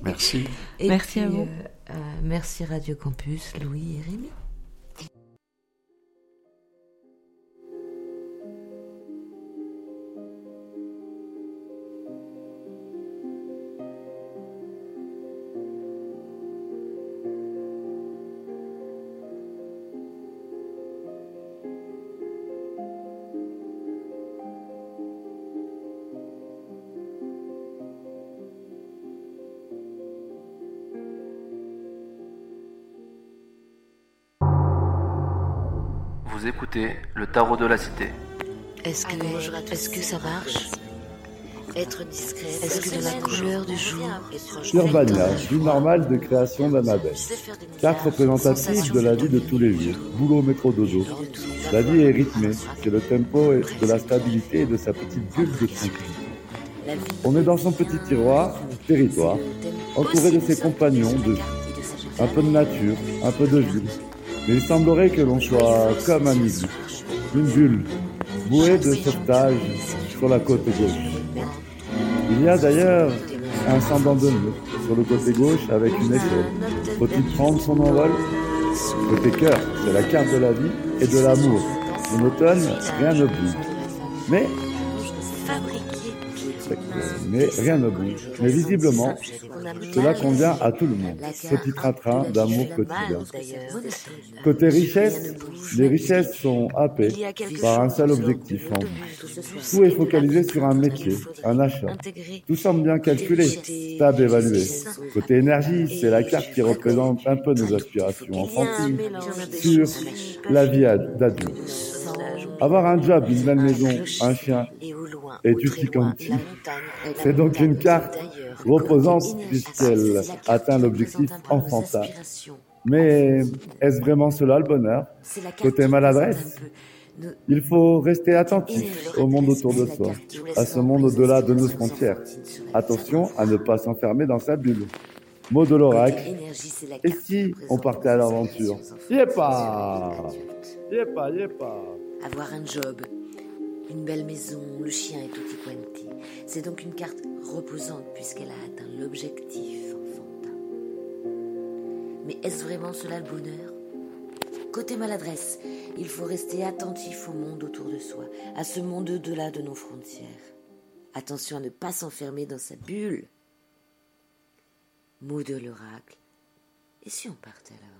Merci. merci à vous. Euh, euh, merci Radio Campus, Louis et Rémi. Écoutez le tarot de la cité. Est-ce que, est que ça marche? Être discret, est-ce que de la couleur du jour Urbania, vie normale de création d'Annabelle. Carte représentative de la vie de tous les jours. Boulot, métro, dodo. La vie est rythmée, c'est le tempo de la stabilité et de sa petite bulle de tranquille. On est dans son petit tiroir, territoire, entouré de ses compagnons, de un peu de nature, un peu de ville, il semblerait que l'on soit comme un igloo, une bulle, bouée de sauvetage sur la côte gauche. Il y a d'ailleurs un semblant de mur sur le côté gauche avec une échelle. Faut-il prendre son envol? Côté cœur, c'est la carte de la vie et de l'amour. En automne, rien ne bouge. Mais mais rien ne bouge. Mais visiblement, cela convient à tout le monde. Petit train-train d'amour quotidien. Côté richesse, les richesses sont happées par un seul objectif en Tout est focalisé sur un métier, un achat. Tout semble bien calculé, stable, évalué. Côté énergie, c'est la carte qui représente un peu nos aspirations enfantines sur la vie d'adulte. Avoir un job, une belle maison, un chien et du Chicanti. C'est donc une carte reposante puisqu'elle atteint l'objectif enfantin. Mais est-ce vraiment cela le bonheur Côté maladresse il faut rester attentif au monde autour de soi, à ce monde au-delà de nos frontières. Attention à ne pas s'enfermer dans sa bulle. Mot de l'oracle. Et si on partait à l'aventure Yepa Yepa, yepa avoir un job, une belle maison, le chien est tutti quanti. C'est donc une carte reposante puisqu'elle a atteint l'objectif enfantin. Mais est-ce vraiment cela le bonheur? Côté maladresse, il faut rester attentif au monde autour de soi, à ce monde au-delà de nos frontières. Attention à ne pas s'enfermer dans sa bulle. Mot de l'oracle. Et si on partait à l'aventure